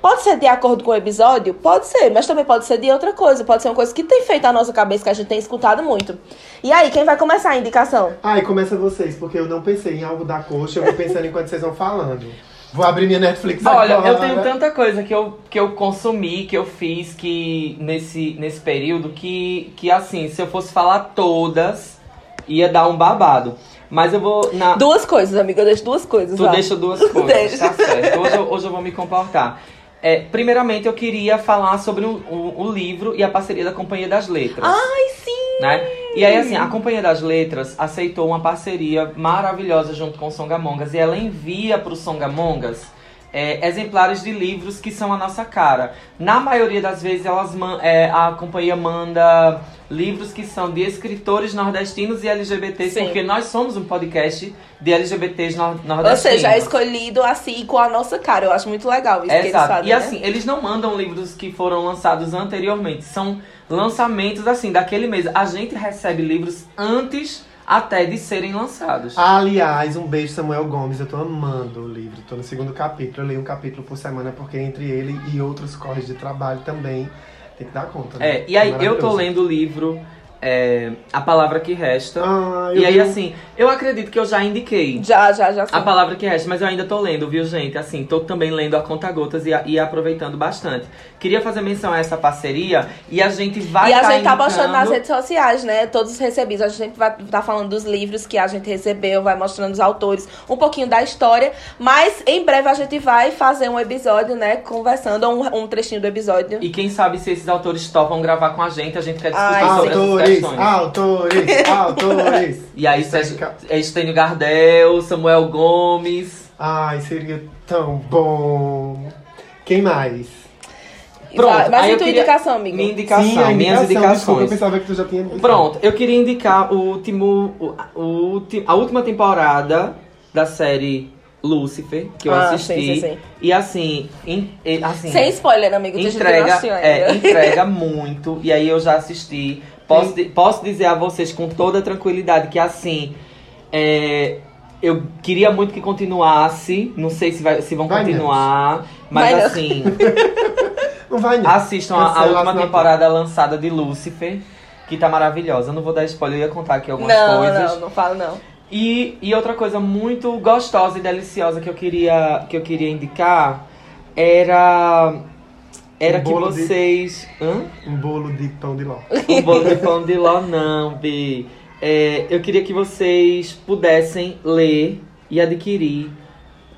Pode ser de acordo com o episódio? Pode ser, mas também pode ser de outra coisa. Pode ser uma coisa que tem feito a nossa cabeça, que a gente tem escutado muito. E aí, quem vai começar a indicação? Ai, começa vocês, porque eu não pensei em algo da coxa, eu vou pensando enquanto vocês vão falando. Vou abrir minha Netflix Olha, agora. eu tenho tanta coisa que eu, que eu consumi, que eu fiz que nesse, nesse período, que, que assim, se eu fosse falar todas, ia dar um babado. Mas eu vou. Na, Duas coisas, amiga, eu deixo duas coisas. Tu vai. deixa duas coisas, tá certo. Hoje eu, hoje eu vou me comportar. É, primeiramente, eu queria falar sobre o, o, o livro e a parceria da Companhia das Letras. Ai, sim! né? E aí, assim, a Companhia das Letras aceitou uma parceria maravilhosa junto com o Songamongas e ela envia para o Songamongas é, exemplares de livros que são a nossa cara. Na maioria das vezes, elas é, a companhia manda livros que são de escritores nordestinos e LGBTs, Sim. porque nós somos um podcast de LGBTs nor- Ou nordestinos. seja, é escolhido assim com a nossa cara. Eu acho muito legal isso que eles Exato. fazem. E né? assim, eles não mandam livros que foram lançados anteriormente. São lançamentos, assim, daquele mês. A gente recebe livros antes até de serem lançados. Aliás, um beijo, Samuel Gomes. Eu tô amando o livro. Tô no segundo capítulo. Eu leio um capítulo por semana, porque entre ele e outros corres de trabalho também tem que dar conta. né? É, e aí eu tô lendo o livro é, A Palavra Que Resta. Ah, e aí, vi- assim, eu acredito que eu já indiquei. Já, já, já. sim. A palavra que resta, mas eu ainda tô lendo, viu, gente? Assim, tô também lendo a conta gotas e, a- e aproveitando bastante. Queria fazer menção a essa parceria e a gente vai e a tá gente tá postando indicando- nas redes sociais, né? Todos os recebidos. A gente sempre vai estar falando dos livros que a gente recebeu, vai mostrando os autores, um pouquinho da história. Mas em breve a gente vai fazer um episódio, né? Conversando, ou um, um trechinho do episódio. E quem sabe se esses autores topam gravar com a gente, a gente quer discutir Ai, sobre essas Autores, autores, autores. E aí, é Estênio Gardel, Samuel Gomes. Ai, seria tão bom. Quem mais? Pronto, Mas aí e eu tua queria- indicação, amigo? Minha indicação, Sim, a minhas indicação, indicações. Desculpa, eu pensava que tu já tinha. Pronto, eu queria indicar o último, o, o a última temporada da série Lucifer, que eu Ah, assisti. sim, sim, sim. E assim, e, assim Sem spoiler, amigo. entrega, é, entrega muito. E aí eu já assisti. Posso, posso dizer a vocês com toda tranquilidade que assim. é, eu queria muito que continuasse. Não sei se, vai, se vão Vai continuar. Mas Vai assim. Não vai, não. Assistam a, a última temporada lançada de Lucifer, que tá maravilhosa. Eu não vou dar spoiler, eu ia contar aqui algumas Não, coisas. não, não falo não. E, e outra coisa muito gostosa e deliciosa que eu queria, que eu queria indicar era. Era Um que bolo de- vocês. Hã? Um bolo de pão de ló. Um bolo de pão de ló, não, Bi. É, eu queria que vocês pudessem ler e adquirir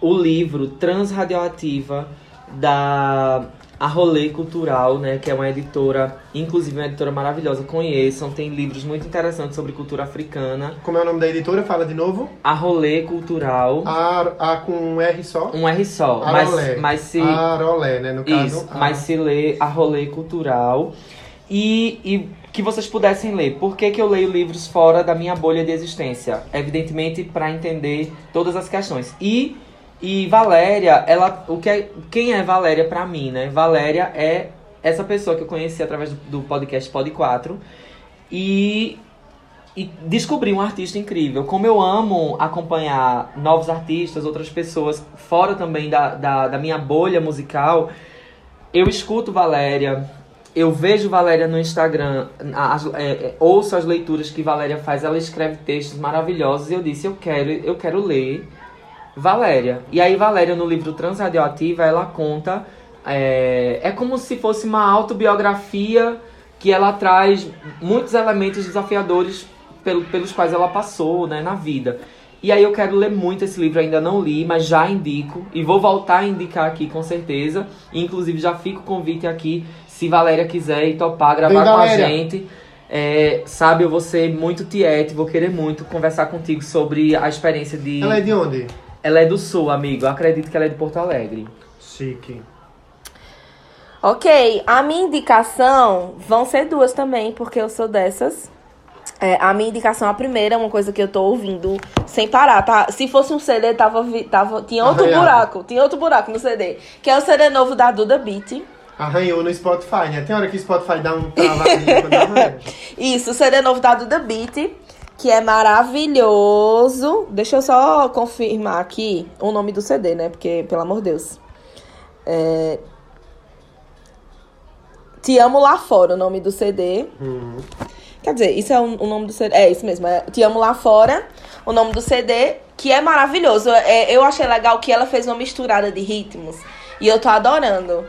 o livro Transradioativa da Arrolê Cultural, né? Que é uma editora, inclusive uma editora maravilhosa. Conheçam, tem livros muito interessantes sobre cultura africana. Como é o nome da editora? Fala de novo. Arrolê Cultural. A, a com um R só? Um R só. Arolé. Mas, mas se. Arolé, né? No caso. Isso, a- mas se lê a rolê cultural e, e que vocês pudessem ler. Por que, que eu leio livros fora da minha bolha de existência? Evidentemente, para entender todas as questões. E, e Valéria, ela, o que é, quem é Valéria para mim, né? Valéria é essa pessoa que eu conheci através do, podcast Pod 4 e e descobri um artista incrível. Como eu amo acompanhar novos artistas, outras pessoas, fora também da, da, da minha bolha musical, eu escuto Valéria, eu vejo Valéria no Instagram, as- é, é, ouço as leituras que Valéria faz, ela escreve textos maravilhosos e eu disse, eu quero, eu quero ler Valéria. E aí Valéria, no livro Transradioativa, ela conta. É, é como se fosse uma autobiografia que ela traz muitos elementos desafiadores pelo- pelos quais ela passou né, na vida. E aí eu quero ler muito esse livro, ainda não li, mas já indico. E vou voltar a indicar aqui com certeza. Inclusive já fica o convite aqui, se Valéria quiser ir topar, gravar com a gente. É, sabe, eu vou ser muito tiete, vou querer muito conversar contigo sobre a experiência de. Ela é de onde? Ela é do sul, amigo. Eu acredito que ela é de Porto Alegre. Chique. Ok, a minha indicação vão ser duas também, porque eu sou dessas. É, a minha indicação, a primeira, é uma coisa que eu tô ouvindo sem parar, tá? Se fosse um CD, tava, tava, tinha outro Arranhado. buraco, tinha outro buraco no CD. Que é o CD novo da Duda Beat. Arranhou no Spotify, né? Tem hora que o Spotify dá um travadinho quando arranha. Isso, o CD novo da Duda Beat, que é maravilhoso. Deixa eu só confirmar aqui o nome do CD, né? Porque, pelo amor de Deus. É... Te Amo Lá Fora, o nome do CD. Quer dizer, isso é o, o nome do CD. É isso mesmo, é Te Amo Lá Fora, o nome do CD, que é maravilhoso. É, eu achei legal que ela fez uma misturada de ritmos. E eu tô adorando.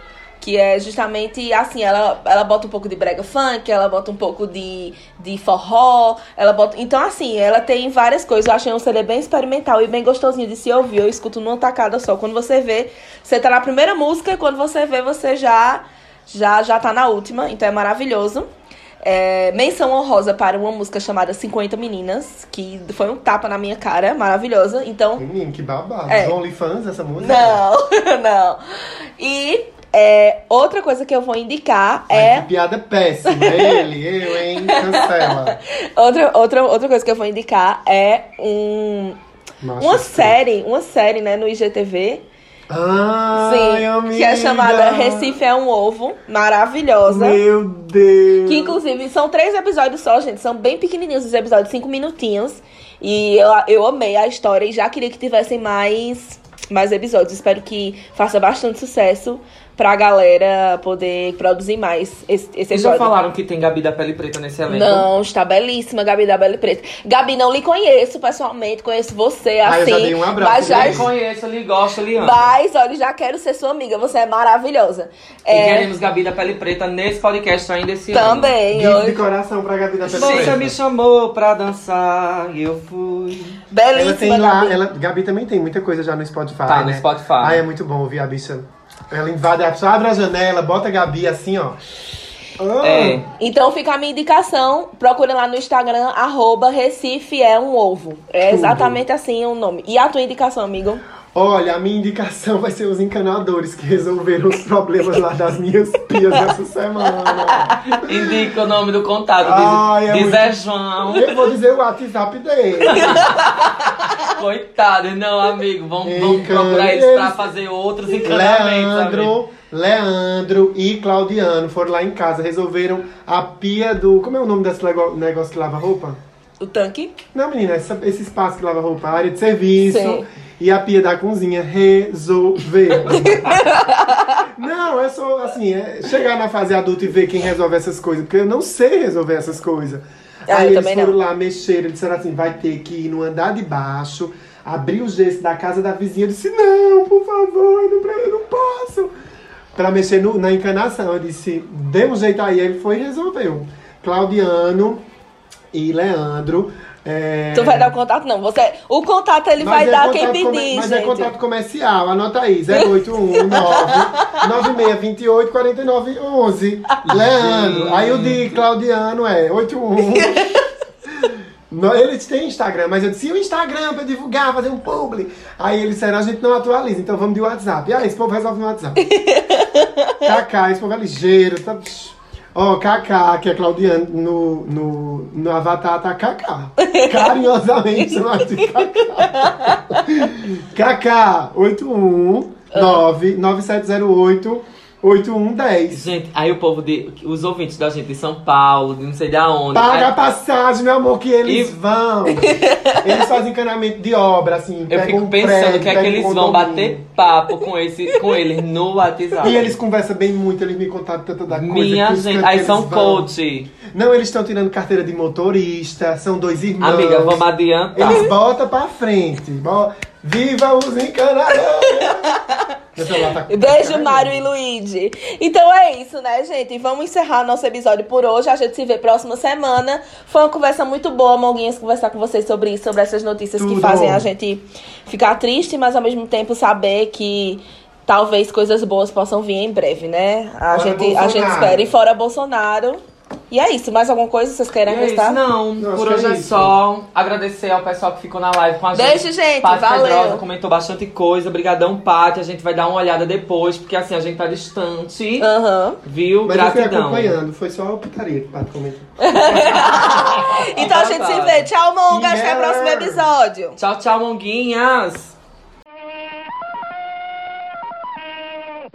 Que é justamente assim, ela, ela bota um pouco de brega funk, ela bota um pouco de, de forró, ela bota. Então, assim, ela tem várias coisas. Eu achei um CD bem experimental e bem gostosinho de se ouvir. Eu escuto numa tacada só. Quando você vê, você tá na primeira música, e quando você vê, você já, já, já tá na última. Então é maravilhoso. É, menção honrosa para uma música chamada 50 Meninas, que foi um tapa na minha cara, maravilhosa. Então, Menino, que babado. É. OnlyFans essa música? não, não. E é, outra coisa que eu vou indicar Ai, é. que piada péssima. Ele, eu, hein? Cancela. Outra, outra, outra coisa que eu vou indicar é um, Macho uma série, uma série, né, no IGTV. Ai, Sim, amiga. que é chamada Recife é um Ovo, maravilhosa. Meu Deus. Que inclusive são três episódios só, gente. São bem pequenininhos os episódios, cinco minutinhos. E eu, eu amei a história e já queria que tivessem mais, mais episódios. Espero que faça bastante sucesso pra galera poder produzir mais esse, esse Vocês já falaram que tem Gabi da Pele Preta nesse elenco? Não, está belíssima, Gabi da Bela Preta. Gabi, não lhe conheço pessoalmente, conheço você Ah, eu assim. já dei um abraço mas já, Eu conheço, ele gosta, ele ama. mas, olha, já quero ser sua amiga, você é maravilhosa. E É, queremos Gabi da Pele Preta nesse podcast ainda esse ano. também, Gift de coração pra Gabi da Pele Você Preta. me chamou pra dançar e eu fui. Ela belíssima, tem lá, Gabi. ela, Gabi também tem muita coisa já no Spotify, Tá, né? no Spotify. Ai, é muito bom ouvir a bicha. Ela invade, a pessoa abre a janela, bota a Gabi assim, ó. Ah, É. Então fica a minha indicação. Procure lá no Instagram, arroba Recife é um ovo. É Tudo. exatamente assim o nome. E a tua indicação, amigo? Olha, a minha indicação vai ser os encanadores que resolveram os problemas lá das minhas pias essa semana. Indica o nome do contato. Ai, Diz, é diz muito- é João. Eu vou dizer o WhatsApp dele. Coitado, não, amigo. Vamos, vamos procurar eles pra fazer outros encanamentos, amigo. Leandro, Leandro e Claudiano foram lá em casa, resolveram a pia do. Como é o nome desse negócio que lava roupa? O tanque? Não, menina, essa- esse espaço que lava roupa, a área de serviço Sim. E a pia da cozinha resolveram. não, é só assim, é chegar na fase adulta e ver quem resolve essas coisas, porque eu não sei resolver essas coisas. Ah, Aí eles foram não. lá, mexeram, disseram assim, vai ter que ir no andar de baixo, abrir o gesso da casa da vizinha. Eu disse, não, por favor, eu não, eu não posso. Pra mexer no- na encanação. Eu disse, dê um jeito aí. Ele foi e resolveu. Claudiano e Leandro. É, Tu vai dar o contato? Não. Você, o contato ele mas vai é dar quem pedir, Mas é gente. contato comercial, anota aí, 0819 9628 4911. Leandro. Aí o de Claudiano é 81. No- Eles têm Instagram, mas eu disse, e o Instagram pra divulgar, fazer um publi? Aí eles disseram, a gente não atualiza, então vamos de WhatsApp. E aí, esse povo resolve no WhatsApp. Kaká, esse povo é ligeiro, tá? Ó, Kaká, que é Claudiano, no, no, no Avatar tá Kaká. Carinhosamente chamado de Kaká. Kaká, 819 9708 8110. Gente, aí o povo de. Os ouvintes da gente de São Paulo, de não sei de aonde. Paga a aí- passagem, meu amor, que eles E- vão. Eles fazem encanamento de obra, assim. Eu fico um pensando prédio, que é que pegam um eles vão bater papo com, esse, com eles no WhatsApp. E eles conversam bem muito, eles me contaram tanta da coisa. Minha gente, aí eles são coach. Não, eles estão tirando carteira de motorista, são dois irmãos. Amiga, vamos adiantar. Eles botam pra frente. Bo- Viva os encanadores! Tá- Beijo. Mário e Luigi. Então é isso, né, gente? Vamos encerrar nosso episódio por hoje. A gente se vê próxima semana. Foi uma conversa muito boa, Monguinhas, conversar com vocês sobre isso, sobre essas notícias que Tudo. fazem a gente ficar triste, mas ao mesmo tempo saber que talvez coisas boas possam vir em breve, né? A, Fora gente, a gente espera. E fora Bolsonaro. E é isso. Mais alguma coisa que vocês querem é acrescentar? não, Não, por hoje é é só agradecer ao pessoal que ficou na live com a gente. Beijo, gente, Paty valeu. Pedrosa comentou bastante coisa. Obrigadão, Paty. A gente vai dar uma olhada depois, porque assim, a gente tá distante. Aham. Viu? Mas eu fui Gratidão. acompanhando, foi só a putaria que o Pato comentou. Então a gente se vê. Tchau, Monga. Até o Yeah. próximo episódio. Tchau, tchau, monguinhas.